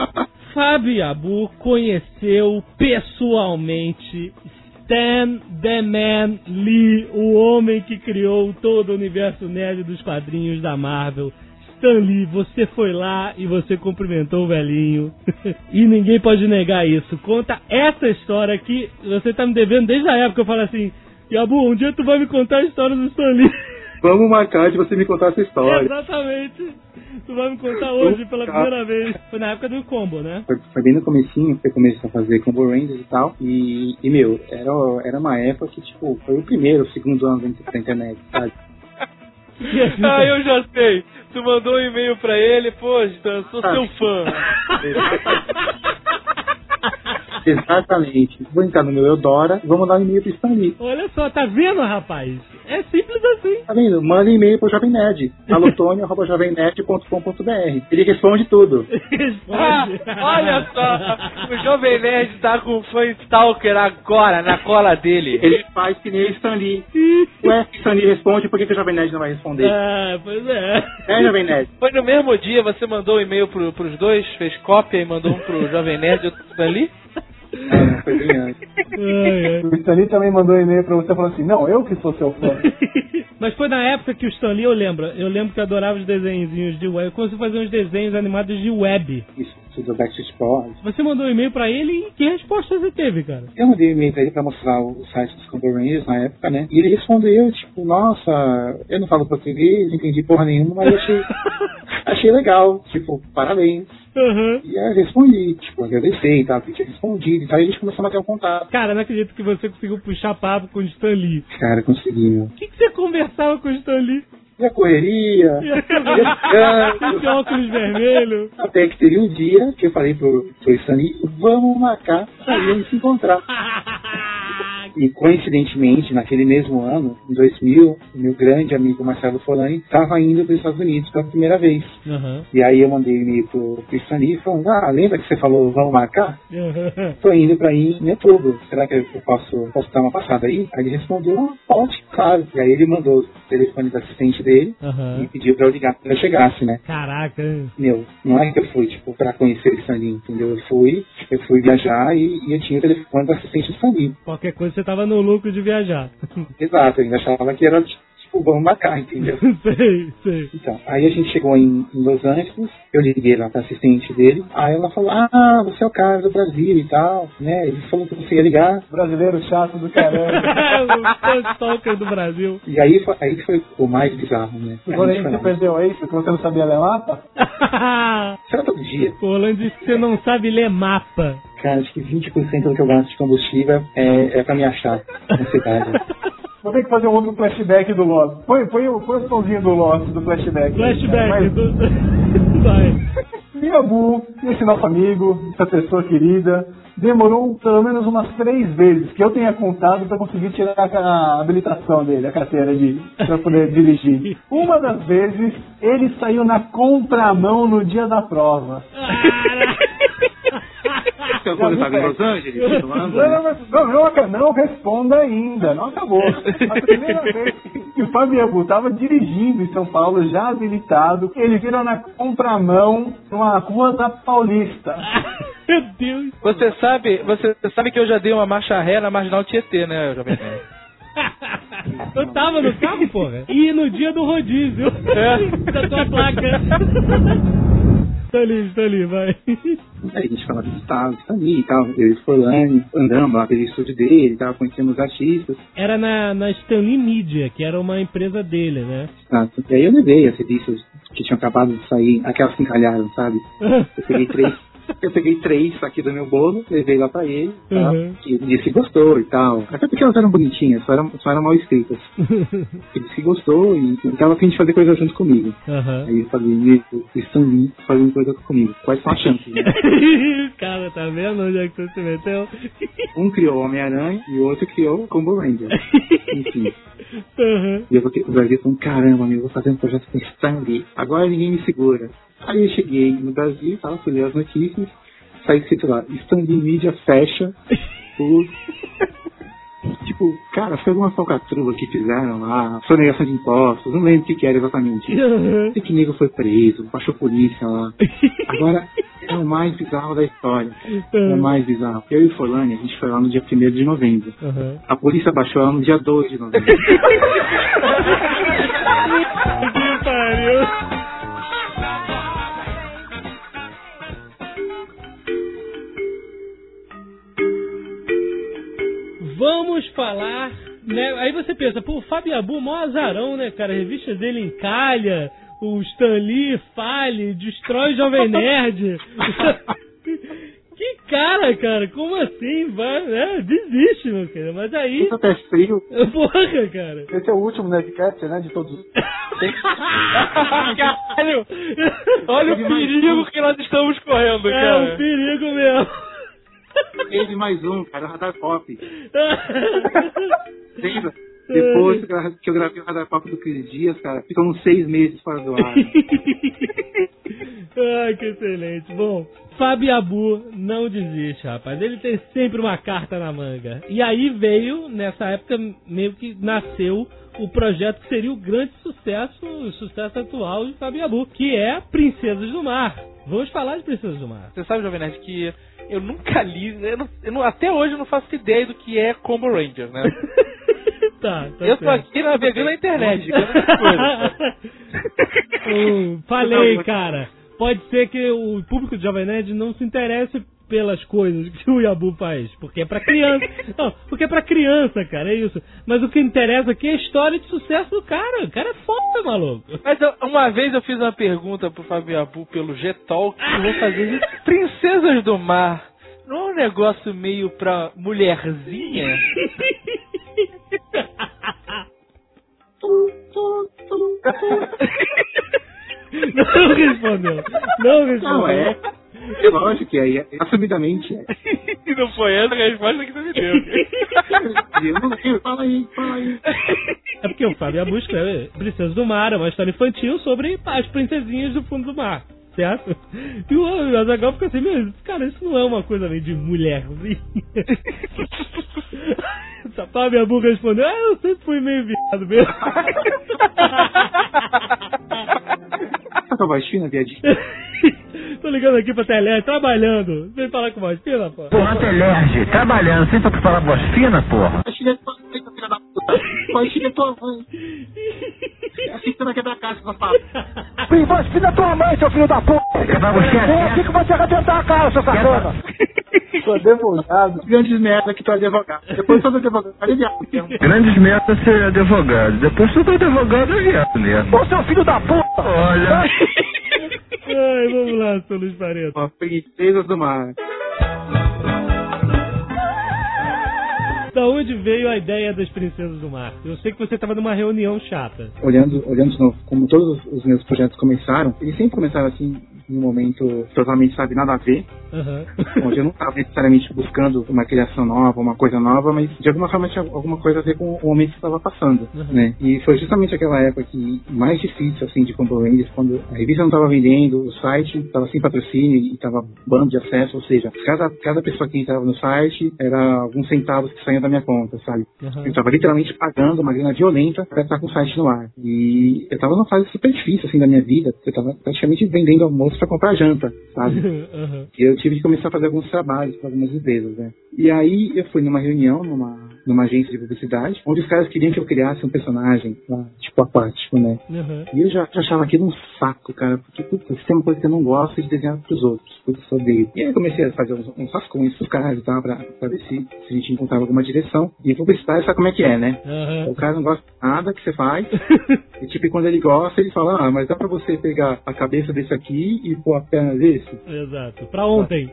Fábio Abu conheceu pessoalmente Stan The Man Lee, o homem que criou todo o universo nerd dos quadrinhos da Marvel. Stan Lee, você foi lá e você cumprimentou o velhinho. e ninguém pode negar isso. Conta essa história que você tá me devendo desde a época. Eu falo assim, Yabu, um dia tu vai me contar a história do Stan Lee. Vamos marcar de você me contar essa história. Exatamente. Tu vai me contar hoje pela primeira vez. Foi na época do combo, né? Foi, foi bem no comecinho que eu comecei a fazer Combo Rangers e tal. E, e, meu, era, era uma época que, tipo, foi o primeiro, o segundo ano da internet, sabe? Ah, eu já sei. Tu mandou um e-mail pra ele, pô, Stan, sou seu fã. Exatamente. Vou entrar no meu Eudora e vou mandar um e-mail pro Stanley. Olha só, tá vendo, rapaz? É simples assim. Tá vendo? Manda e-mail pro Jovem Nerd. alotônio.jovemnerd.com.br Ele responde tudo. Ah, Responde. olha só, o Jovem Nerd tá com um fã stalker agora na cola dele. Ele faz que nem o Stanley. Ué, Stanley responde, por que, que o Jovem Nerd não vai responder? Ah, pois é. É, Jovem Nerd? Foi no mesmo dia, você mandou um e-mail pro, pros dois, fez cópia e mandou um pro Jovem Nerd e outro pro Stanley? É, foi. O Stanley também mandou um e-mail pra você falando assim, não, eu que sou seu fã. Mas foi na época que o Stan Lee, eu lembro, eu lembro que eu adorava os desenhozinhos de web. Eu comecei a fazer uns desenhos animados de web. Isso do Backstreet Boys. Você mandou um e-mail pra ele e que resposta você teve, cara? Eu mandei um e-mail pra ele pra mostrar o site dos Combo Rangers na época, né? E ele respondeu, tipo, nossa, eu não falo português, não entendi porra nenhuma, mas achei, achei legal. Tipo, parabéns. Aham. E aí eu respondi, tipo, agradeci e tal, que tinha respondido. E tal, e a gente começou a bater um contato. Cara, não acredito que você conseguiu puxar papo com o Stan Lee. Cara, consegui, meu. O que, que você conversava com o Stan Lee? E a correria, E e a óculos vermelho. Até que teve um dia que eu falei pro, pro Stanley, vamos marcar pra gente se encontrar. E coincidentemente, naquele mesmo ano, em 2000, o meu grande amigo Marcelo Folani estava indo para os Estados Unidos pela primeira vez. Aham. E aí eu mandei um e-mail pro, Stanley falando, ah, lembra que você falou, vamos marcar? Tô indo pra ir em outubro. Será que eu posso, posso dar uma passada aí? Aí ele respondeu, ah, pode, claro. E aí ele mandou o telefone do assistente dele e Aham. pediu pra eu ligar quando eu chegasse, né? Caraca. Meu, não é que eu fui, tipo, pra conhecer o Stanley, entendeu? Eu fui, eu fui viajar e, e eu tinha o telefone do assistente do Stanley. Qualquer coisa você tava no lucro de viajar. Exato, ainda achava que era, tipo, vamos marcar, entendeu? sei, sei. Então, aí a gente chegou em, em Los Angeles, eu liguei lá pra assistente dele, aí ela falou, ah, você é o cara do Brasil e tal, né? Ele falou que você ia ligar. Brasileiro chato do caramba. o Stalker do Brasil. E aí, foi- aí que foi o mais bizarro, né? Aí foi você perdeu aí, porque você não sabia ler mapa? Era todo dia. o Orlando disse que você não sabe ler mapa. Cara, acho que 20% do que eu gasto de combustível é, é pra me achar na cidade. Vou ter que fazer um outro flashback do Lost. Põe, põe, o- põe o somzinho do Lost, do flashback. Flashback. Mas, Do... Vai. Miyabu, esse nosso amigo, essa pessoa querida, demorou pelo menos umas três vezes que eu tenha contado para conseguir tirar a, a habilitação dele, a carteira de para poder dirigir. Uma das vezes ele saiu na contramão no dia da prova. Então, quando tava em Los Angeles, Não, não, não, não, não, não responda ainda, não acabou. A primeira vez que o Fabiabu estava dirigindo em São Paulo, já habilitado, ele vira na contramão numa rua da Paulista. Meu Deus. Você sabe, você sabe que eu já dei uma marcha ré na Marginal Tietê, né, Jovem Nerd? Eu tava no carro, porra. E no dia do rodízio. É. Da tua placa. Tá ali, tá ali, vai. Aí a gente falava de tal, Stanley e tal, eu e Forlani, andamos lá pelo estúdio dele e tal, conhecemos os artistas. Era na, na Stanley Media, que era uma empresa dele, né? Exato. E aí eu levei as revistas que tinham acabado de sair, aquelas que encalharam, sabe? Eu peguei três. Eu peguei três aqui do meu bolo, levei lá pra ele, tá? Uhum. E ele disse que gostou e tal. Até porque elas eram bonitinhas, só eram, só eram mal escritas. Ele disse que gostou e e tava a fim de fazer coisa junto comigo. Aham. Aí eu falei, Stan Lee fazendo coisa comigo. Quais são as chances? Né? Cara, tá vendo onde é que você se meteu? Um criou o Homem-Aranha e o outro criou o Combo Ranger. Enfim. Aham. E eu voltei pro Brasil falando, caramba, meu, eu vou fazer um projeto com Stan Lee. Agora ninguém me segura. Aí eu cheguei no Brasil, tava, fui ler as notícias, saí escrito lá, Stan Lee Media fecha por... Tipo, cara, foi alguma falcatrua que fizeram lá, sonegação de impostos, não lembro o que, que era exatamente. Sei que nego foi preso, baixou polícia lá. Agora, é o mais bizarro da história. É o mais bizarro. Eu e o Forlani, a gente foi lá no dia 1 de novembro. Aham. A polícia baixou ela no dia 2 de novembro. Que pariu. Vamos falar né, aí você pensa, pô, o Fábio Abu, mó azarão, né, cara? A revista dele encalha, o Stan Lee fale, destrói o Jovem Nerd. que cara, cara, como assim? Vai, né? Desiste, meu cara. Mas aí. Isso até frio. Porra, cara. Esse é o último Nerdcast, né? De todos. Caralho! Olha o perigo que nós estamos correndo, É cara. um perigo mesmo. Teve mais um, cara, o Radar Pop. Lembra? Depois que eu gravei o Radar Pop do Cris Dias, cara, ficou uns seis meses fora do ar. Ai, que excelente. Bom, Fábio Abu não desiste, rapaz. Ele tem sempre uma carta na manga. E aí veio, nessa época, meio que nasceu o projeto que seria o grande sucesso, o sucesso atual de Fábio Abu, que é Princesas do Mar. Vamos falar de Princesas do Mar. Você sabe, Jovem Nerd, que eu nunca li, eu não- eu não- até hoje eu não faço ideia do que é Combo Ranger, né? tá, tá eu tô certo. aqui navegando na internet, vendo essas coisas. Hum, falei, cara. Pode ser que o público de Jovem Nerd não se interesse pelas coisas que o Yabu faz, porque é pra criança. Não, porque é pra criança, cara, é isso. Mas o que interessa aqui é a história de sucesso do cara. O cara é foda, maluco. Mas eu- uma vez eu fiz uma pergunta pro Fábio Abu pelo G-Talk e vou fazer isso. Princesas do Mar não é um negócio meio pra mulherzinha? Não respondeu. Não respondeu. Não, é. É lógico que é, é assumidamente é. E não foi essa a resposta que você me deu. Eu não lembro, fala aí, fala aí. É porque o Fábio Abu escreve Princesas do Mar, é uma história infantil sobre as princesinhas do fundo do mar. Certo? E o Azagal fica assim, meu, cara, isso não é uma coisa meio de mulherzinha. Essa Fábio Abu respondeu, ah, eu sempre fui meio viado mesmo. Tá a fina, viadinho? Tô ligando aqui pra Telé, trabalhando. Vem falar com voz fina, pô. Porra, Telerge, trabalhando, sem pra falar voz fina, porra. Fina é tua mãe, filha da puta. Fina é tua mãe. É assim que você vai quebrar a casa, safado. Sim, voz fina é tua mãe, seu filho da puta. É aqui que você vai tentar a cara, seu sacana. Sou advogado. Grandes merda que tu é advogado. Depois todo advogado. Olha viado. Grandes metas ser advogado. Depois tu tá advogado é viado mesmo. Ô, seu filho da puta. Olha. Ai, vamos lá, seu Luiz Pareto. Ó, Princesas do Mar. Da onde veio a ideia das Princesas do Mar? Eu sei que você tava numa reunião chata. Olhando, olhando de novo, como todos os meus projetos começaram, eles sempre começaram assim, num momento totalmente, sabe, nada a ver. Aham. onde eu não estava necessariamente buscando uma criação nova, uma coisa nova, mas de alguma forma tinha alguma coisa a ver com o momento que estava passando, Uhum. né? E foi justamente aquela época que mais difícil, assim, de compreender, quando a revista não estava vendendo, o site estava sem patrocínio e estava bando de acesso, ou seja, cada, cada pessoa que entrava no site era alguns centavos que saíam da minha conta, sabe? Uhum. Eu estava literalmente pagando uma grana violenta para estar com o site no ar. E eu estava numa fase super difícil, assim, da minha vida. Eu estava praticamente vendendo almoço para comprar janta, sabe? E eu tive que começar a fazer alguns trabalhos para algumas empresas, né? E aí eu fui numa reunião, numa, numa agência de publicidade, onde os caras queriam que eu criasse um personagem, lá, tipo, aquático, né? Aham. E eu já, já achava aquilo um saco, cara, porque, puta, se tem uma coisa que eu não gosto é de desenhar pros outros, puta, eu só odeio. E aí eu comecei a fazer uns, uns rascunhos pros caras e tal, pra, pra ver se, se a gente encontrava alguma direção. E publicidade sabe como é que é, né? Aham. O cara não gosta de nada que você faz, e tipo, quando ele gosta, ele fala, ah, mas dá pra você pegar a cabeça desse aqui e pôr a perna desse? Exato. Pra ontem.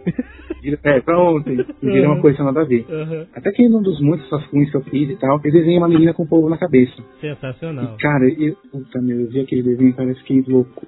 É, pra ontem. E vira uma coisa nada a ver. Aham. Até que num dos muitos que eu fiz e tal, eu desenhei uma menina com polvo na cabeça. Sensacional. E, cara, eu, puta, meu, eu vi aquele desenho, cara, eu fiquei louco.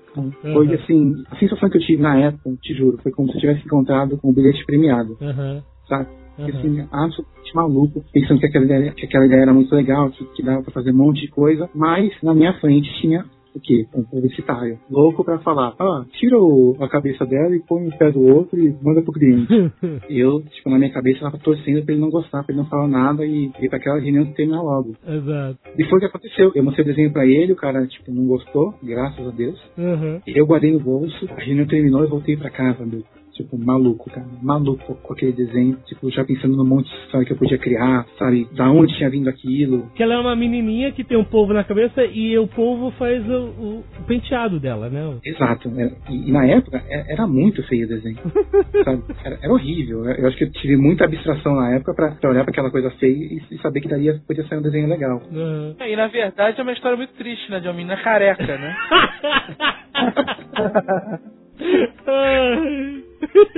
Foi Uhum. assim, a sensação que eu tive na época, te juro, foi como se eu tivesse encontrado um bilhete premiado, Aham. sabe? E, assim, absolutamente maluco, pensando que aquela ideia, que aquela ideia era muito legal, que, que dava pra fazer um monte de coisa, mas na minha frente tinha o quê? Um publicitário. Louco pra falar, ah, tira o- a cabeça dela e põe um pé do outro e manda pro cliente. eu, tipo, na minha cabeça, tava torcendo pra ele não gostar, pra ele não falar nada e ir pra aquela reunião terminar logo. Exato. E foi o que aconteceu. Eu mostrei o desenho pra ele, o cara, tipo, não gostou, graças a Deus. Aham. Eu guardei no bolso, a reunião terminou e voltei pra casa, meu. Tipo, maluco, cara. Maluco com aquele desenho. Tipo, já pensando no monte de história que eu podia criar, sabe? Da onde tinha vindo aquilo. Que ela é uma menininha que tem um polvo na cabeça e o polvo faz o, o- penteado dela, né? Exato. Era- E, e na época é- era muito feio o desenho. sabe? Era, era horrível. Eu acho que eu tive muita abstração na época pra, pra olhar pra aquela coisa feia e, e saber que daí podia sair um desenho legal. Aham. E na verdade é uma história muito triste, né? De uma menina careca, né?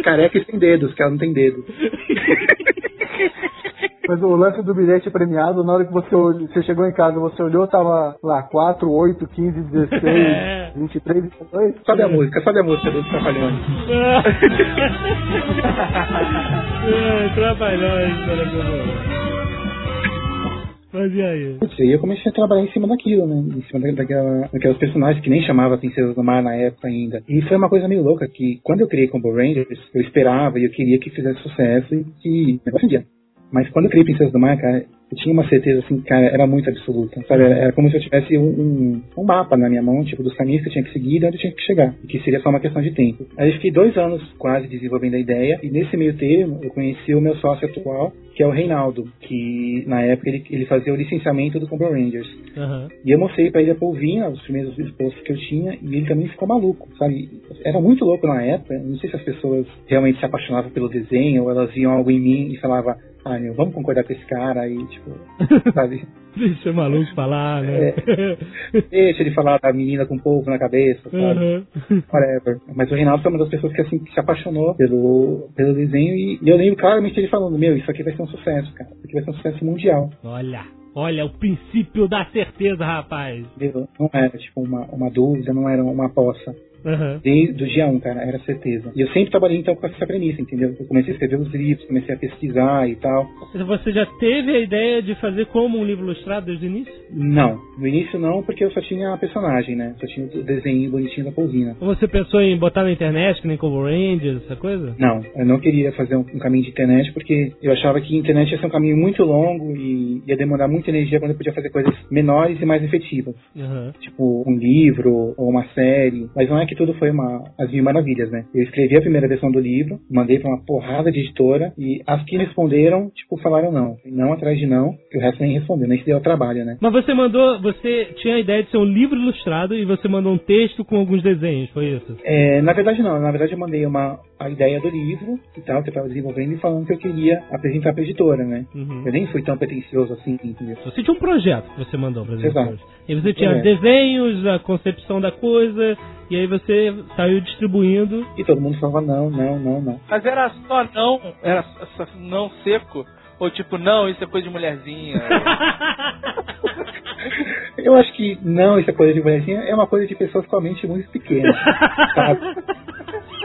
Careca e sem dedos, que ela não tem dedo. Mas o lance do bilhete premiado, na hora que você, olhou, você chegou em casa, você olhou, tava lá 4, 8, 15, 16, É. 23, 22. Sobe a música, sobe a música dos Trapalhões. É, Trabalhões, cara, meu Mas e aí? Putz, aí eu comecei a trabalhar em cima daquilo, né? Em cima da- daquela, daquelas personagens que nem chamava Princesas do Mar na época ainda. E foi uma coisa meio louca que quando eu criei Combo Rangers, eu esperava e eu queria que fizesse sucesso e negócio ia. Mas quando eu criei Princesas do Mar, cara, eu tinha uma certeza assim, cara, era muito absoluta. Sabe? Era, era como se eu tivesse um, um, um mapa na minha mão, tipo, dos caminhos que eu tinha que seguir e de onde eu tinha que chegar. E que seria só uma questão de tempo. Aí eu fiquei dois anos quase desenvolvendo a ideia, e nesse meio termo eu conheci o meu sócio atual, que é o Reinaldo, que na época ele, ele fazia o licenciamento do Combo Rangers. Aham. E eu mostrei pra ele a polvinha, os primeiros posts que eu tinha, e ele também ficou maluco, sabe? Era muito louco na época, não sei se as pessoas realmente se apaixonavam pelo desenho, ou elas viam algo em mim e falavam, ah, meu, vamos concordar com esse cara aí, tipo, sabe? Deixa o maluco falar, né? Deixa ele falar da menina com polvo na cabeça, sabe? Aham. Whatever. Mas o Reinaldo foi uma das pessoas que assim que se apaixonou pelo, pelo desenho e, e eu lembro claramente ele falando, meu, isso aqui vai ser um sucesso, cara. Isso aqui vai ser um sucesso mundial. Olha, olha o princípio da certeza, rapaz. Não era tipo uma, uma dúvida, não era uma aposta. Aham. Desde o dia 1, cara, era certeza. E eu sempre trabalhei então com essa premissa, entendeu? Eu comecei a escrever os livros, comecei a pesquisar e tal. Você já teve a ideia de fazer como um livro ilustrado desde o início? Não, no início não, porque eu só tinha a personagem, né? Só tinha o desenho bonitinho da. Ou você pensou em botar na internet, que nem Cover Rangers, essa coisa? Não, eu não queria fazer um, um caminho de internet porque eu achava que internet ia ser um caminho muito longo e ia demorar muita energia quando eu podia fazer coisas menores e mais efetivas. Aham. Tipo um livro ou uma série. Mas não é que tudo foi uma as mil maravilhas, né? Eu escrevi a primeira versão do livro, mandei pra uma porrada de editora e as que responderam, tipo, falaram não. Não atrás de não, que o resto nem respondeu, nem se deu ao trabalho, né? Mas você mandou, você tinha a ideia de ser um livro ilustrado e você mandou um texto com alguns desenhos, foi isso? É, na verdade não, na verdade eu mandei uma, a ideia do livro e tal, que eu tava desenvolvendo e falando que eu queria apresentar pra editora, né? Uhum. Eu nem fui tão pretencioso assim, entendeu? Você tinha um projeto que você mandou para as Exato. editoras. E você tinha É. desenhos, a concepção da coisa, e aí você saiu distribuindo. E todo mundo falava não, não, não, não. Mas era só não, era só não seco? Ou tipo, não, isso é coisa de mulherzinha. Eu acho que não, isso é coisa de mulherzinha, é uma coisa de pessoas com a mente muito pequena, sabe?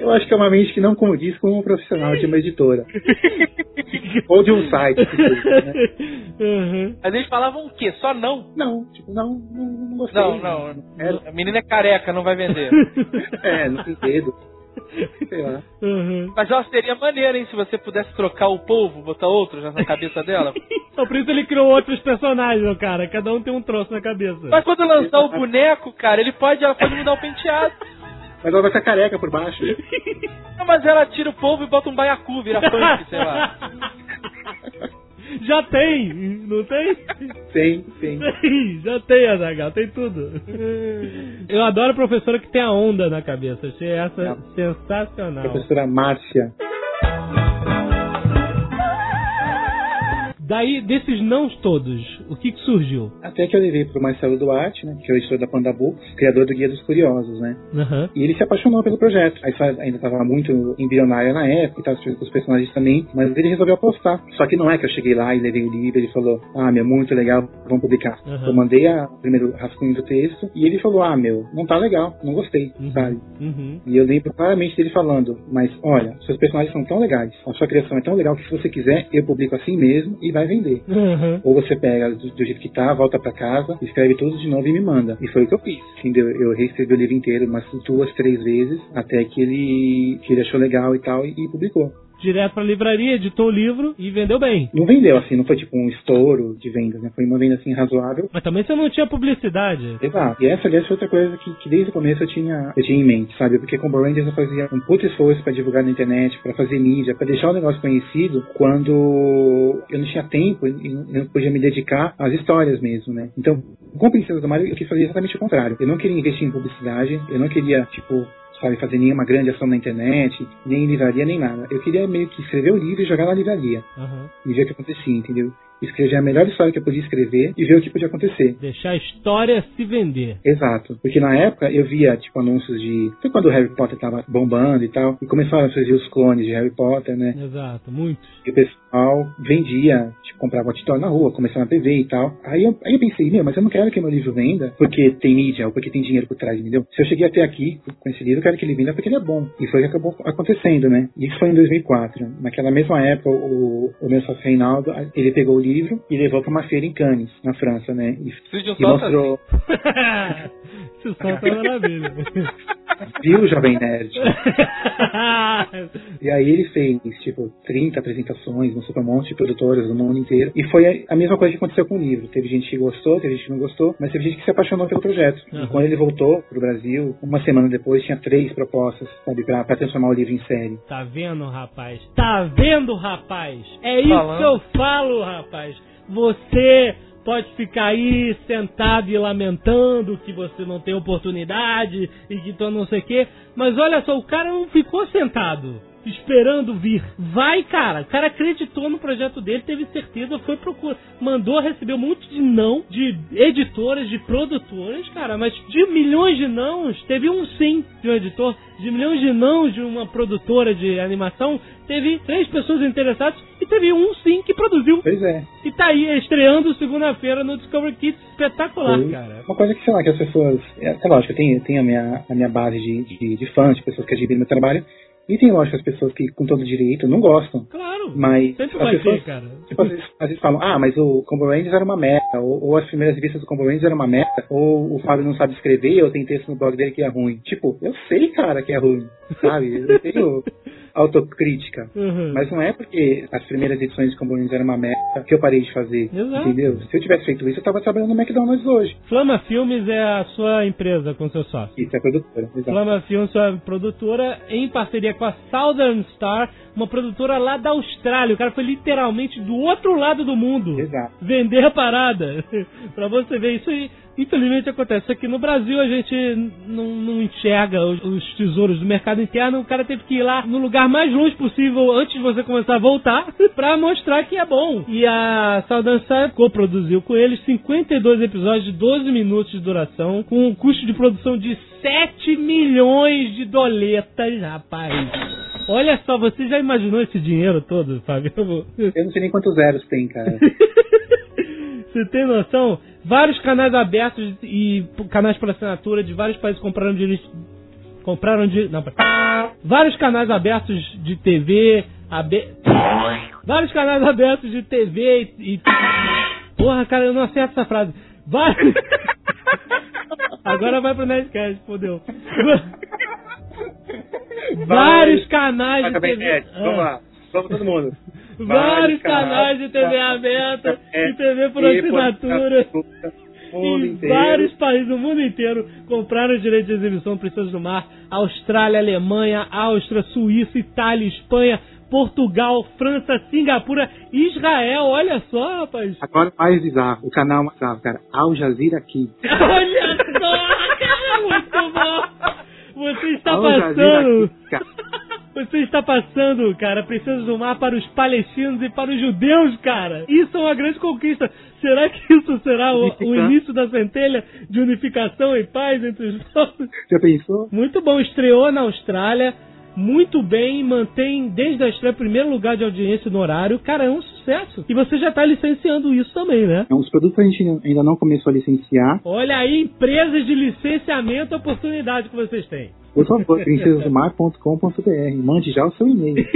Eu acho que é uma mente que não condiz com um profissional de uma editora. Ou de um site. né? Uhum. Mas eles falavam o quê? Só não? Não, tipo, não, não, não gostei. Não, não. É, A menina é careca, não vai vender. é, não tem dedo. Sei lá. Uhum. Mas ela seria maneira, hein? Se você pudesse trocar o polvo, botar outro já na cabeça dela. Então, por isso ele criou outros personagens, cara. Cada um tem um troço na cabeça. Mas quando lançar o boneco, cara, ele pode, ela pode mudar o penteado. Mas ela vai ficar careca por baixo. Não, mas ela tira o polvo e bota um baiacu, vira punk, sei lá. Já tem, não tem? Tem, tem. Tem, já tem, Azaghal, tem tudo. Eu adoro a professora que tem a onda na cabeça. Achei essa Não. sensacional. Professora Márcia. Daí, desses nãos todos, o que, que surgiu? Até que eu levei pro Marcelo Duarte, né? Que é o editor da Panda Books, criador do Guia dos Curiosos, né? Aham. E ele se apaixonou pelo projeto. A história ainda estava muito embrionária na época e tal, os personagens também, mas ele resolveu apostar. Só que não é que eu cheguei lá e levei o livro, ele falou, ah, meu, muito legal, vamos publicar. Uhum. Eu mandei a, o primeiro rascunho do texto e ele falou, ah, meu, não tá legal, não gostei, Uhum. sabe? Uhum. E eu lembro claramente dele falando, mas olha, seus personagens são tão legais, a sua criação é tão legal que se você quiser, eu publico assim mesmo e vai vender. Uhum. Ou você pega do, do jeito que tá, volta pra casa, escreve tudo de novo e me manda. E foi o que eu fiz. Entendeu? Eu reescrevi o livro inteiro umas duas, três vezes, até que ele, que ele achou legal e tal, e, e publicou. Direto pra livraria, editou o livro e vendeu bem. Não vendeu, assim, não foi tipo um estouro de vendas, né? Foi uma venda, assim, razoável. Mas também você não tinha publicidade. Exato. E essa, aliás, foi outra coisa que, que desde o começo eu tinha, eu tinha em mente, sabe? Porque com o Rangers eu fazia um puto esforço pra divulgar na internet, pra fazer mídia, pra deixar o negócio conhecido quando eu não tinha tempo e não podia me dedicar às histórias mesmo, né? Então, com Princesa do Mar eu quis fazer exatamente o contrário. Eu não queria investir em publicidade, eu não queria, tipo, sabe, fazer nenhuma grande ação na internet, nem em livraria, nem nada. Eu queria meio que escrever o livro e jogar na livraria. Uhum. E ver o que acontecia, entendeu? Escrever a melhor história que eu podia escrever e ver o que podia acontecer. Deixar a história se vender. Exato. Porque na época eu via, tipo, anúncios de. Foi quando o Harry Potter tava bombando e tal. E começaram a surgir os clones de Harry Potter, né? Exato, muitos. E o pessoal vendia, tipo, comprava outdoor na rua, começando na TV e tal. Aí eu, aí eu pensei, meu, mas eu não quero que meu livro venda porque tem mídia ou porque tem dinheiro por trás, entendeu? Se eu cheguei até aqui com esse livro, eu quero que ele venda porque ele é bom. E foi o que acabou acontecendo, né? Isso foi em 2004. Naquela mesma época, o, o meu sócio Reinaldo, ele pegou o livro e levou pra uma feira em Cannes, na França, né? E, e mostrou. Isso só tá maravilha. Viu, Jovem Nerd? E aí ele fez, tipo, 30 apresentações, mostrou pra um monte de produtoras do mundo inteiro. E foi a- mesma coisa que aconteceu com o livro. Teve gente que gostou, teve gente que não gostou, mas teve gente que se apaixonou pelo projeto. Aham. E quando ele voltou pro Brasil, uma semana depois, tinha três propostas, sabe, pra, pra transformar o livro em série. Tá vendo, rapaz? Tá vendo, rapaz? É isso Falando. que eu falo, rapaz. Você pode ficar aí sentado e lamentando que você não tem oportunidade e que tu não sei o quê. Mas olha só, o cara não ficou sentado. Esperando vir. Vai, cara. O cara acreditou no projeto dele, teve certeza, foi procurar. Mandou receber um monte de não de editoras, de produtoras, cara. Mas de milhões de nãos, teve um sim de um editor. De milhões de nãos de uma produtora de animação, teve três pessoas interessadas e teve um sim que produziu. Pois é. E tá aí estreando segunda-feira no Discovery Kids. Espetacular, Foi cara. Uma coisa que, sei lá, que as pessoas. É, é lógico, eu tenho, tenho a, minha, a minha base de, de, de fãs, de pessoas que admiram meu trabalho. E tem, lógico, as pessoas que, com todo direito, não gostam. Claro. Mas Sempre vai pessoas, ter, cara. Tipo, às vezes, às vezes falam, ah, mas o Combo Rangers era uma merda, ou, ou as primeiras revistas do Combo Rangers eram uma merda, ou o Fábio não sabe escrever, ou tem texto no blog dele que é ruim. Tipo, eu sei, cara, que é ruim, sabe? Eu tenho autocrítica. Uhum. Mas não é porque as primeiras edições de Combo Rangers eram uma merda que eu parei de fazer, Exato. entendeu? Se eu tivesse feito isso, eu tava trabalhando no McDonald's hoje. Flama Filmes é a sua empresa com seu sócio. Isso é produtora, exato. Flama Filmes, sua produtora, em parceria com a Southern Star, uma produtora lá da Austrália. O cara foi literalmente do outro lado do mundo Exato. vender a parada. pra você ver isso aí. Infelizmente acontece aqui no Brasil, a gente não, não enxerga os, os tesouros do mercado interno. O cara teve que ir lá no lugar mais longe possível antes de você começar a voltar pra mostrar que é bom. E a Southern Star coproduziu com eles 52 episódios de 12 minutos de duração, com um custo de produção de 7 milhões de doletas, rapaz. Olha só, você já imaginou esse dinheiro todo, Fábio? Eu não sei nem quantos zeros tem, cara. Você tem noção? Vários canais abertos e canais por assinatura de vários países compraram direitos. Compraram de. Não. Vários canais abertos de TV. Abe... Vários canais abertos de TV e. e- Porra, cara, eu não acerto essa frase. Vários. Agora vai pro Nerdcast, fodeu. Vários canais de TV. Ed, Vamos Ah. lá. Vamos todo mundo. Vários canais de TV aberta e TV por E assinatura. Em inteiro. vários países do mundo inteiro compraram o direito de exibição Princesas do Mar. Austrália, Alemanha, Áustria, Suíça, Itália, Espanha, Portugal, França, Singapura, Israel. Olha só, rapaz. Agora o mais bizarro, o canal mais bizarro, cara. Al Jazeera aqui. Olha só, cara, muito bom. Você está Al Jazeera passando, cara. Você está passando, cara, Princesas do Mar para os palestinos e para os judeus, cara. Isso é uma grande conquista. Será que isso será o, o início da centelha de unificação e paz entre os povos? Já pensou? Muito bom, estreou na Austrália, muito bem, mantém desde a estreia primeiro lugar de audiência no horário. Cara, é um sucesso. E você já está licenciando isso também, né? Os produtos a gente ainda não começou a licenciar. Olha aí, empresas de licenciamento, a oportunidade que vocês têm. Por favor, princesasdomar.com.br. Mande já o seu e-mail.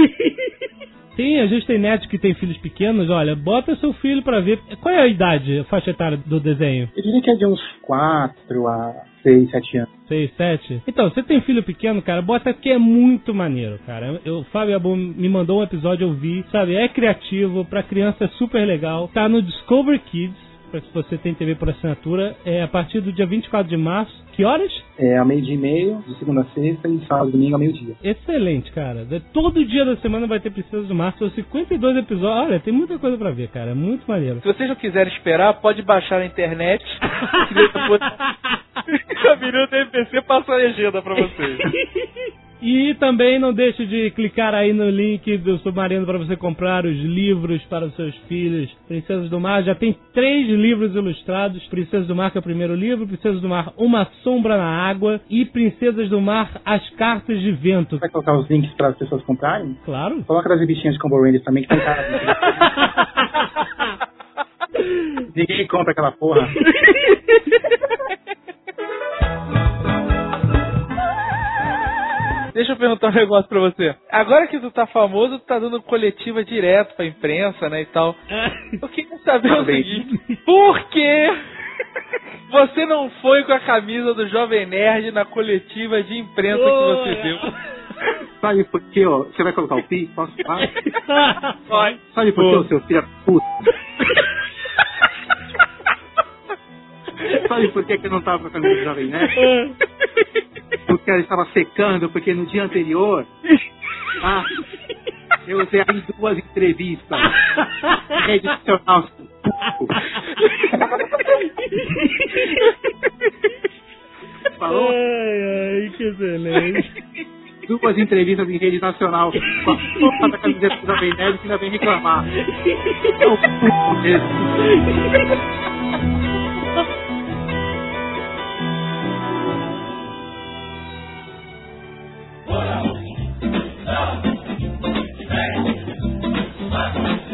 Sim, a gente tem netos que tem filhos pequenos. Olha, bota seu filho pra ver. Qual é a idade, a faixa etária do desenho? Eu diria que é de uns 4 a 6, 7 anos. 6, 7? Então, você tem filho pequeno, cara, bota que é muito maneiro, cara. Eu, o Fábio Abu me mandou um episódio, eu vi, sabe? É criativo, pra criança é super legal. Tá no Discover Kids. Se você tem TV por assinatura, é a partir do dia 24 de março. Que horas? É ao meio-dia e meio, de segunda a sexta, e sábado e domingo ao meio-dia. Excelente, cara. Todo dia da semana vai ter Princesa do Mar. São 52 episódios. Olha, tem muita coisa pra ver, cara. É muito maneiro. Se vocês não quiserem esperar, pode baixar na internet. a menina do MPC passa a legenda pra vocês. E também não deixe de clicar aí no link do Submarino para você comprar os livros para os seus filhos. Princesas do Mar já tem três livros ilustrados. Princesas do Mar que é o primeiro livro, Princesas do Mar Uma Sombra na Água e Princesas do Mar As Cartas de Vento. Vai colocar os links para as pessoas comprarem? Claro. Coloca das bichinhas de Combo Rangers também, que tem cara. Ninguém compra aquela porra. Deixa eu perguntar um negócio pra você. Agora que tu tá famoso, tu tá dando coletiva direto pra imprensa, né, e tal. Eu queria saber o seguinte. Por que você não foi com a camisa do Jovem Nerd na coletiva de imprensa que você deu? Sabe por quê, ó? Você vai colocar o pi? Posso falar? Vai. Sabe por quê, ô, seu filho da puta? Sabe por que que eu não tava com a camisa do Jovem Nerd? Porque ela estava secando, porque no dia anterior... Ah, eu usei em duas entrevistas. Rede nacional. Falou? Ai, ai, que excelente. duas entrevistas em rede nacional com a porra da camiseta do Jovem Nerd que ainda vem reclamar. É o puto mesmo.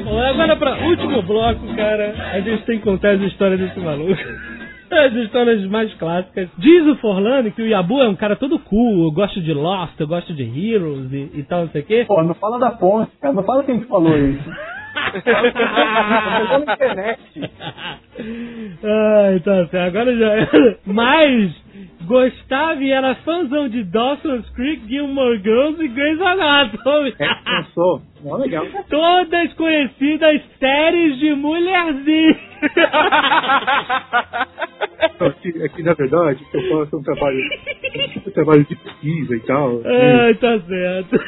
Bom, agora para último bloco, cara, a gente tem que contar as histórias desse maluco. As histórias mais clássicas. Diz o Forlani que o Yabu é um cara todo cool, eu gosto de Lost, eu gosto de Heroes e, e tal, não sei o quê. Pô, não fala da ponte, cara. Não fala quem que falou isso. Ai, tá certo. Agora já era. Mas gostava e era fãzão de Dawson's Creek, Gilmore Girls e Grey's Anatomy. É, não sou. Não, legal. Todas conhecidas séries de mulherzinha. Aqui, aqui, na verdade, eu faço um trabalho, um trabalho de pesquisa e tal. Ai, tá certo.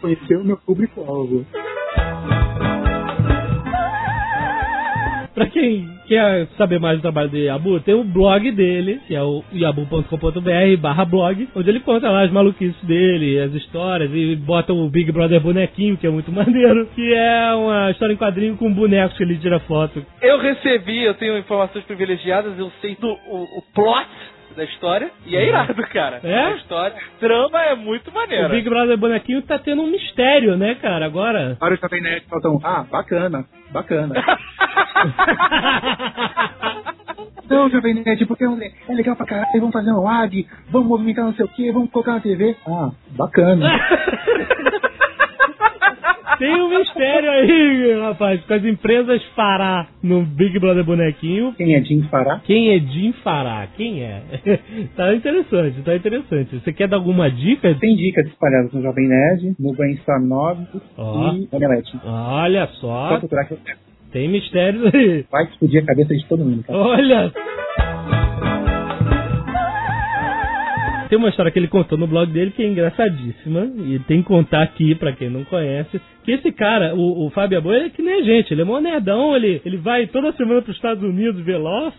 Conhecer o meu público-alvo. Pra quem quer saber mais do trabalho do Yabu, tem o blog dele, que é o yabu.com.br barra blog, onde ele conta lá as maluquices dele, as histórias, e bota o Big Brother bonequinho, que é muito maneiro, que é uma história em quadrinho com bonecos que ele tira foto. Eu recebi, eu tenho informações privilegiadas, eu sei do o, o plot da história, e é irado, cara. É? A história, a trama é muito O maneira. Big Brother bonequinho tá tendo um mistério, né, cara, agora. Para o Jovem Nerd faltam, ah, bacana, bacana. Não, Jovem Nerd, porque é legal pra caralho, vamos fazer um lag, vamos movimentar não sei o que, vamos colocar na TV. Ah, bacana. Tem um mistério aí, rapaz, com as empresas Fará no Big Brother bonequinho. Quem é Jim Fará? Quem é Jim Fará? Quem é? tá interessante, tá interessante. Você quer dar alguma dica? Tem dicas espalhadas no Jovem Nerd, no Brainstorm 9 Ó. e Omelete. Olha Só só, procurar que eu tem mistérios aí. Vai explodir a cabeça de todo mundo, cara. Olha! Tem uma história que ele contou no blog dele que é engraçadíssima e tem que contar aqui pra quem não conhece. Que esse cara, o, o Fábio Aboi, ele é que nem a gente, ele é mó nerdão, ele, ele vai toda semana pros Estados Unidos ver Lost.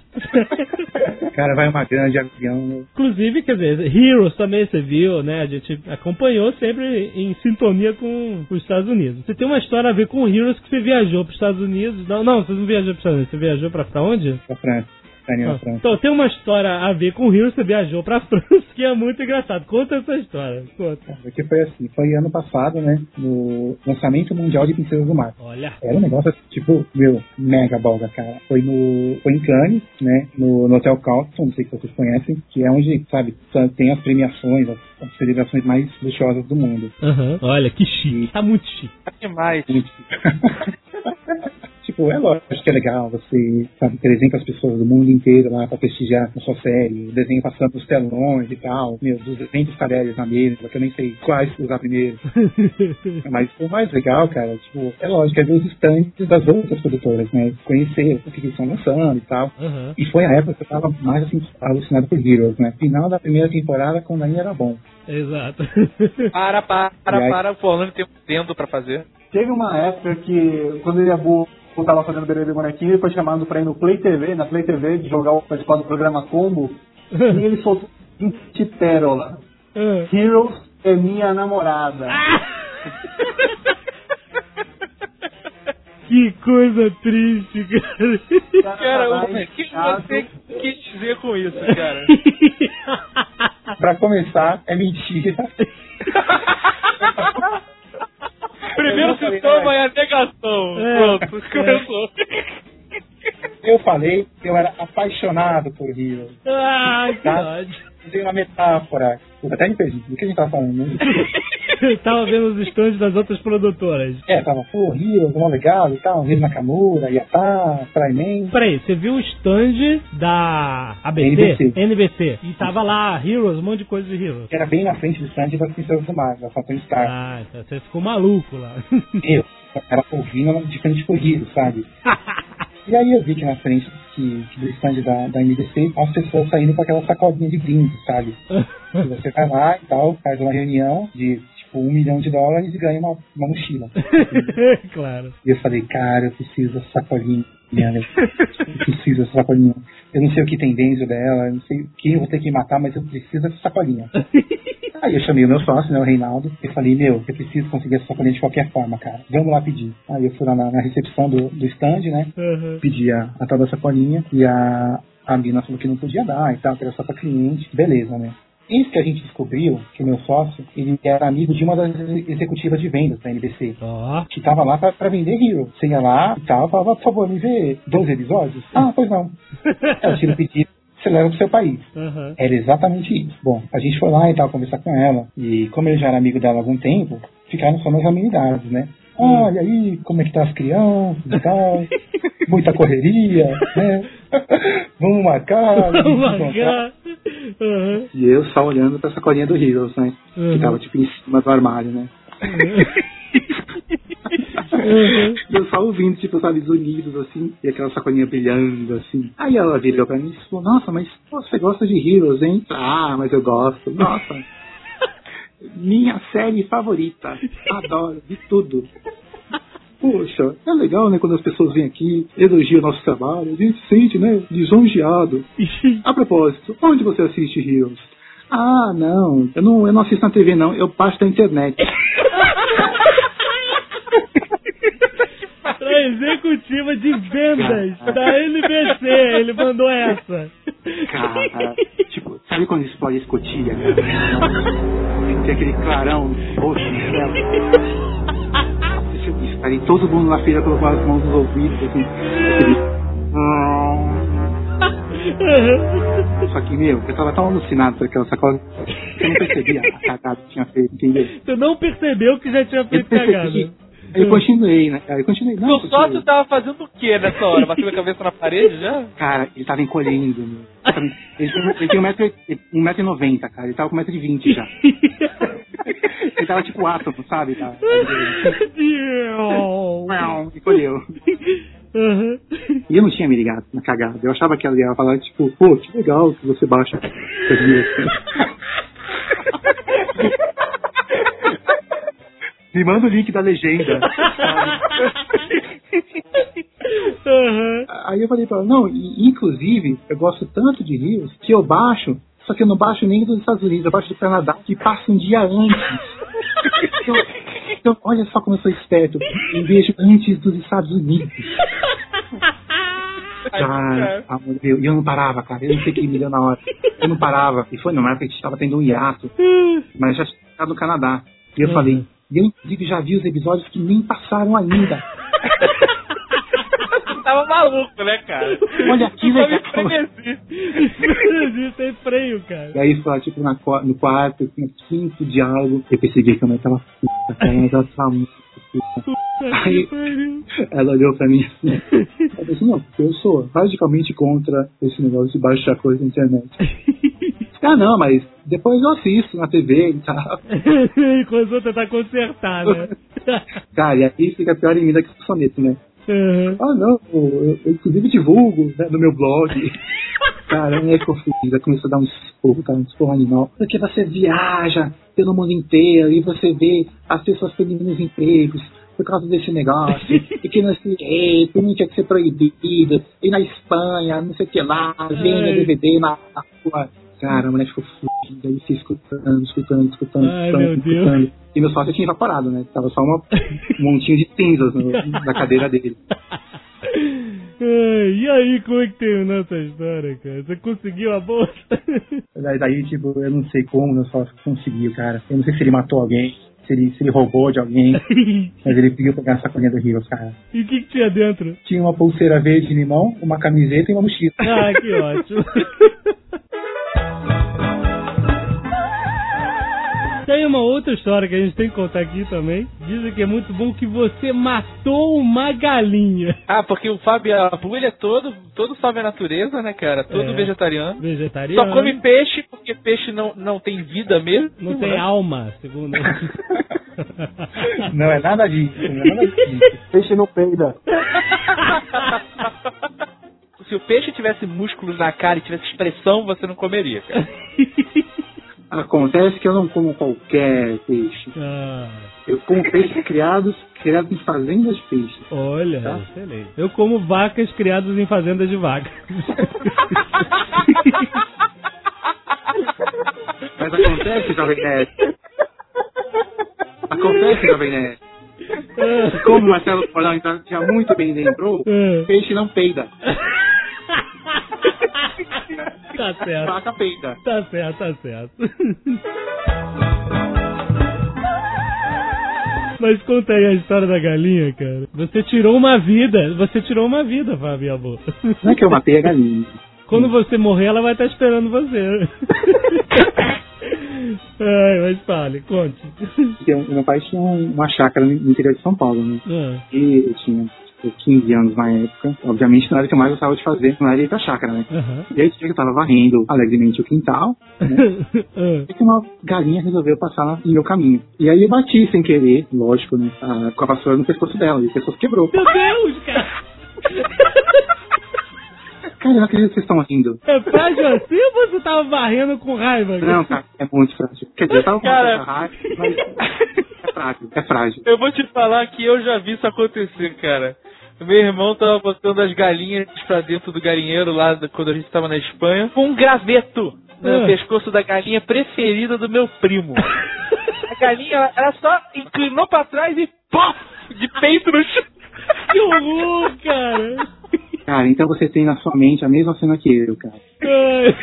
O cara vai uma grande avião. Inclusive, quer dizer, Heroes também você viu, né? A gente acompanhou sempre em sintonia com os Estados Unidos. Você tem uma história a ver com Heroes que você viajou pros Estados Unidos. Não, não, você não viajou pros Estados Unidos, você viajou pra, pra onde? pra França. Ah, França. Então, tem uma história a ver com Heroes, você viajou pra França, que é muito engraçado. Conta essa história, conta. Porque foi assim, foi ano passado, né? No lançamento mundial de Princesas do Mar. Olha. Era um negócio, tipo, meu, mega bolga, cara. Foi no. Foi em Cannes, né? No, no Hotel Carlton, não sei se vocês conhecem, que é onde, sabe, tem as premiações, as, as celebrações mais luxuosas do mundo. Aham. Olha, que chique. Tá muito chique. Tá demais. Muito. tipo tipo, é lógico que é legal você, sabe, 300 pessoas do mundo inteiro lá pra prestigiar a sua série, o desenho passando os telões e tal, meu, 200 talheres na mesa, que eu nem sei quais usar primeiro. Mas o mais legal, cara, tipo, é lógico, é ver os estantes das outras produtoras, né? Conhecer o que eles estão lançando e tal. Aham. E foi a época que eu tava mais assim, alucinado por Heroes, né? Final da primeira temporada, quando ainda era bom. Exato. Para, para, E aí? para, o Orlando tem um tendo pra fazer. Teve uma época que, quando ele Iabu tava fazendo Bebê Bonequinho, ele foi chamado pra ir no Play TV, na Play TV, de jogar o participar do programa Combo, e ele soltou 20 pérola. Ah. Heroes é minha namorada. que coisa triste, cara. Cara, o que você quis dizer com isso, cara? Pra começar, é mentira. Primeiro sintoma é a negação. É. Pronto, começou. Eu falei que eu era apaixonado por Heroes. Ai, que Tá. ódio. Tem uma metáfora. Eu até me perdi. Do que a gente tava falando? Né? Tava vendo os stands das outras produtoras. É, tava, pô, Heroes, mó legal e tal. Rio Nakamura, Yatá, Fryman. Peraí, você viu o stand da ABC? NBC. NBC. E tava lá, Heroes, um monte de coisa de Heroes. Era bem na frente do stand das Princesas do Mar, da Phantom Star. Ah, então você ficou maluco lá. Eu, era ouvindo de frente sabe? E aí eu vi que na frente que, que do stand da, da NBC, as pessoas saindo com aquela sacolinha de brinde, sabe? Você vai lá e tal, faz uma reunião de tipo um milhão de dólares e ganha uma, uma mochila. claro. E eu falei, cara, eu preciso dessa sacolinha, né? Eu preciso dessa sacolinha. Eu não sei o que tem dentro dela, eu não sei quem eu vou ter que matar, mas eu preciso dessa sacolinha. Aí eu chamei o meu sócio, né, o Reinaldo, e falei, meu, eu preciso conseguir essa sacolinha de qualquer forma, cara. Vamos lá pedir. Aí eu fui lá na, na recepção do, do stand, né? Uhum. Pedi a, a tal da sacolinha e a, a mina falou que não podia dar e tal, que era só pra cliente. Beleza, né? Isso que a gente descobriu, que o meu sócio, ele era amigo de uma das executivas de vendas da NBC que tava lá pra, pra vender Hero. Você ia lá e tal, falava, por favor, me vê 12 episódios? Ah, pois não. Ela tira o pedido, você leva pro seu país. Uhum. Era exatamente isso. Bom, a gente foi lá e tal, conversar com ela. E como ele já era amigo dela há algum tempo, ficaram só nas amenidades, né? Olha aí, como é que tá as crianças e tal. Muita correria, né? Vamos marcar. Vamos marcar. Uhum. E eu só olhando pra sacolinha do Heroes, né? Uhum. Que tava tipo em cima do armário, né? Uhum. E eu só ouvindo, tipo, sabe, os unidos, assim, e aquela sacolinha brilhando, assim. Aí ela virou pra mim e falou, nossa, mas pô, você gosta de Heroes, hein? Ah, mas eu gosto. Nossa. Minha série favorita. Adoro, de tudo. Poxa, é legal, né, quando as pessoas vêm aqui, elogiam o nosso trabalho, a gente se sente, né, lisonjeado. A propósito, onde você assiste Heroes? Ah, não, eu não, eu não assisto na TV, não, eu baixo da internet. Pra executiva de vendas da NBC, ele mandou essa. Cara, tipo, sabe quando explode a escotilha? Tem aquele clarão roxo no céu. E todo mundo na feira colocou as mãos nos ouvidos, assim. aquele- Só que, meu, eu tava tão alucinado por aquela sacola que eu não percebia a cagada que tinha feito, entendeu? Tu não percebeu que já tinha feito cagada. Eu continuei, né? Aí eu continuei. Não, Seu porque- sócio tava fazendo o que nessa hora? Batendo a cabeça na parede já? Cara, ele tava encolhendo, meu. Ele tem, ele tem 1,90m, cara. Ele tava com 1,20m já. Ele tava tipo átomo, sabe? Tá? Encolheu. Uhum. E eu não tinha me ligado na cagada. Eu achava que ela ia falar, tipo, pô, que legal que você baixa. Me manda o link da legenda. Uhum. Aí eu falei pra ela, não, inclusive, eu gosto tanto de rios que eu baixo, só que eu não baixo nem dos Estados Unidos, eu baixo do Canadá, que passa um dia antes. então, então, olha só como eu sou esperto. Eu vejo antes dos Estados Unidos. Cara, amor de Deus, e eu não parava, cara. Eu não sei o que me deu na hora. Eu não parava. E foi numa época que a gente tava tendo um hiato, mas já estava no Canadá. E eu Uhum. falei, e eu inclusive já vi os episódios que nem passaram ainda. Tava maluco, né, cara? Olha que Só legal. Isso tem freio, cara. E aí foi tipo na, no quarto, no quinto diálogo, eu percebi que a mãe tava puta, cara, ela tava muito puta. Aí ela olhou pra mim assim. Ela disse, não, eu sou radicalmente contra esse negócio de baixar coisa na internet. Ah, não, mas depois eu assisto na TV e tal. e começou a tentar consertar, né? Cara, e aí fica pior em mim daqui do soneto, né? Uhum. Ah, não, eu, eu inclusive divulgo né, no meu blog. Cara, é já começou a dar um esporro, cara, um esporro animal. Porque você viaja pelo mundo inteiro e você vê as pessoas perdendo os empregos por causa desse negócio, e que não sei o que, não tinha que ser proibido, e na Espanha, não sei o que lá, venda. DVD na rua. Cara, a mulher ficou fudida, e fiquei escutando, escutando, escutando, Ai, escutando, meu Deus. escutando. E meu sócio tinha evaporado, né? Tava só uma, um montinho de cinzas no- na cadeira dele. E aí, como é que terminou essa história, cara? Você conseguiu a bolsa? Daí, daí, tipo, eu não sei como meu sócio conseguiu, cara. Eu não sei se ele matou alguém, se ele, se ele roubou de alguém, mas ele conseguiu pegar a sacolinha do Heroes, cara. e o que, que tinha dentro? Tinha uma pulseira verde limão, uma camiseta e uma mochila. Ah, que ótimo. Tem uma outra história que a gente tem que contar aqui também. Dizem que é muito bom que você matou uma galinha. Ah, porque o Fábio Abu, ele é todo, todo salve a natureza, né, cara? Todo É. vegetariano. Vegetariano. Só come peixe, porque peixe não, não tem vida mesmo. Não tem né? alma, segundo. Não é nada disso, não é nada disso. Peixe não peida. Se o peixe tivesse músculos na cara e tivesse expressão, você não comeria, cara. Acontece que eu não como qualquer peixe. Ah, Eu como peixes criados, criados em fazendas de peixe. olha, Tá. excelente. Eu como vacas criadas em fazendas de vacas. Mas acontece, Jovem Nerd. Acontece, Jovem Nerd. Como o Marcelo Porão então, já muito bem lembrou, É. peixe não peida. tá certo. Vaca peida. Tá certo, tá certo. Mas conta aí a história da galinha, cara. Você tirou uma vida. Você tirou uma vida, Fábio. Não é que eu matei a galinha. Quando você morrer, ela vai estar esperando você. Ai, mas fale, conte. Meu pai tinha um- uma chácara no interior de São Paulo, né? Ah, E eu tinha tipo, 15 anos na época. Obviamente não era o que eu mais gostava de fazer, não era ir pra chácara, né? aham. E aí, dia que eu tava varrendo alegremente o quintal, Ah, e que uma galinha resolveu passar no meu caminho. E aí eu bati sem querer, lógico, né? a- com a vassoura no pescoço dela, e o pescoço quebrou. Meu Deus, cara! Cara, eu não acredito que vocês estão rindo. É frágil assim ou você tava varrendo com raiva? Não, cara, é muito frágil. Quer dizer, eu tava com Cara. raiva, mas é frágil, é frágil. Eu vou te falar que eu já vi isso acontecer, cara. Meu irmão tava botando as galinhas pra dentro do galinheiro lá quando a gente tava na Espanha, com um graveto no Ah. pescoço da galinha preferida do meu primo. A galinha, ela, ela só inclinou pra trás e pô, de peito no chão. Que horror, cara! Cara, então você tem na sua mente a mesma cena que eu, cara. Ai,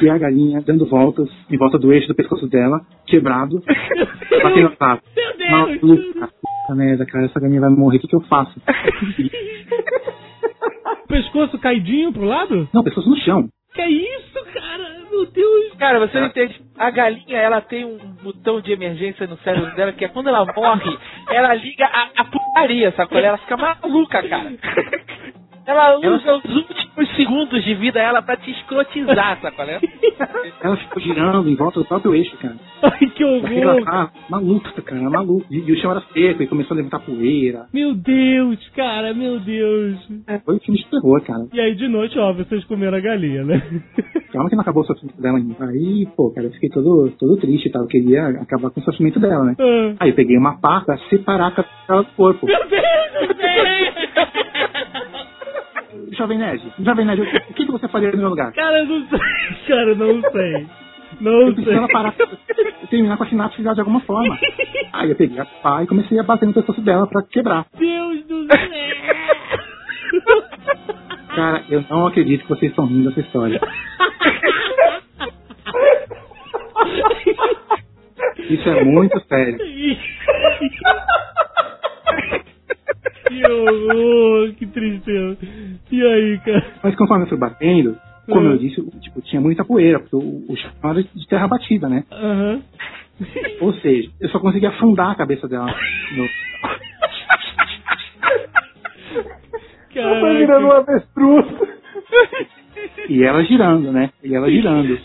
Que é a galinha dando voltas em volta do eixo do pescoço dela, quebrado, batendo papo. Meu Deus! Maluca, puta merda, cara, essa galinha vai morrer, o que, que eu faço? Pescoço caidinho pro lado? Não, pescoço no chão. Que isso, cara? Meu Deus! Cara, você não entende. A galinha, ela tem um botão de emergência no cérebro dela que é quando ela morre, ela liga a, a putaria, sacou? Ela fica maluca, cara. Ela usa os últimos segundos de vida ela pra te escrotizar, sacou? Ela ficou girando em volta do próprio eixo, cara. Ai, que horror! ah, maluca, cara, maluca. E, e o chão era seco e começou a levantar poeira. Meu Deus, cara, meu Deus! Foi um filme de terror, cara. E aí, de noite, óbvio, vocês comeram a galinha, né? Calma que não acabou o sofrimento dela ainda. Aí, pô, cara, eu fiquei todo, todo triste e tal. Eu queria acabar com o sofrimento dela, né? Ah. Aí eu peguei uma pá pra separar a cabeça dela do corpo. Meu Deus do céu! Jovem Nerd, Jovem Nerd, o que, que você faria no meu lugar? Cara, eu não sei. Cara, eu não sei. Não Eu precisava sei. parar, terminar com a sinapse de alguma forma. Aí eu peguei a pá e comecei a bater no pescoço dela pra quebrar. Deus do céu! Cara, eu não acredito que vocês estão rindo dessa história. Isso é muito sério. Que horror, que tristeza. E aí, cara? Mas conforme eu fui batendo, como Uhum. eu disse, tipo, tinha muita poeira, porque o, o chão era de terra batida, né? Aham. Ou seja, eu só consegui afundar a cabeça dela no, Ela tá virando um avestruz. E ela girando, né? E ela girando.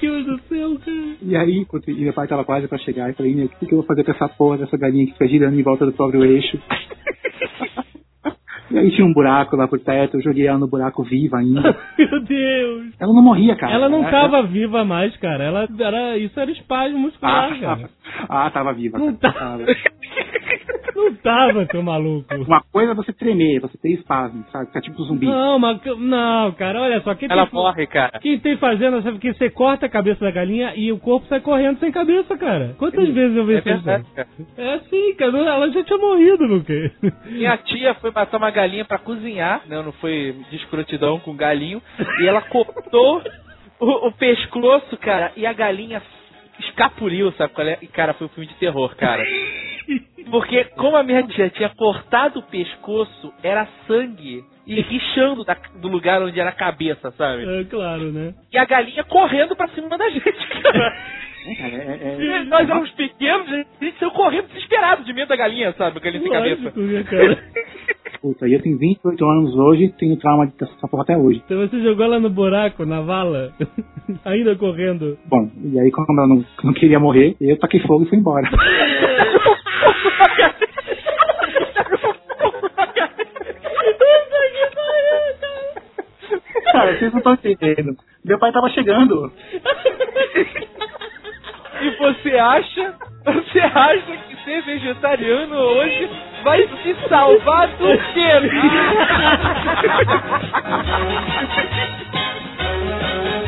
Deus do céu, cara. E aí, enquanto- meu pai tava quase pra chegar, eu falei, meu, o que, que eu vou fazer com essa porra dessa galinha que fica girando em volta do próprio eixo? E aí tinha um buraco lá por perto, eu joguei ela no buraco viva ainda. Meu Deus. Ela não morria, cara. Ela não Ela- tava viva mais, cara. Ela era. Isso era espasmo muscular, Ah, cara. ah, tava viva. Não cara. Tava. Não tava, seu maluco. Uma coisa é você tremer, você ter espasmo, sabe? Ficar tipo zumbi. Não, mas. Não, cara, olha só. Quem Ela tem, morre, cara. Quem tem fazenda sabe que você corta a cabeça da galinha e o corpo sai correndo sem cabeça, cara. Quantas vezes eu vi É isso? verdade, cara. É assim, cara. Ela já tinha morrido, Luque. Minha tia foi matar uma galinha pra cozinhar, não, não foi de escrotidão com galinho, e ela cortou o, o pescoço, cara, e a galinha escapuliu, sabe qual é? E, cara, foi um filme de terror, cara. Porque como a minha tia tinha cortado o pescoço, era sangue e rixando da- do lugar onde era a cabeça, sabe? É claro, né? E a galinha correndo pra cima da gente, cara. É, é, é, E Nós éramos pequenos, a gente saiu correndo desesperado de medo da galinha, sabe? Galinha sem cabeça. Puta, e eu tenho 28 anos hoje, tenho trauma dessa porra até hoje. Então você jogou ela no buraco, na vala, ainda correndo. Bom, e aí como ela não, não queria morrer, eu taquei fogo e fui embora. Cara, vocês não estão entendendo. Meu pai tava chegando. E você acha, você acha que ser vegetariano hoje vai se salvar do quê? Ah.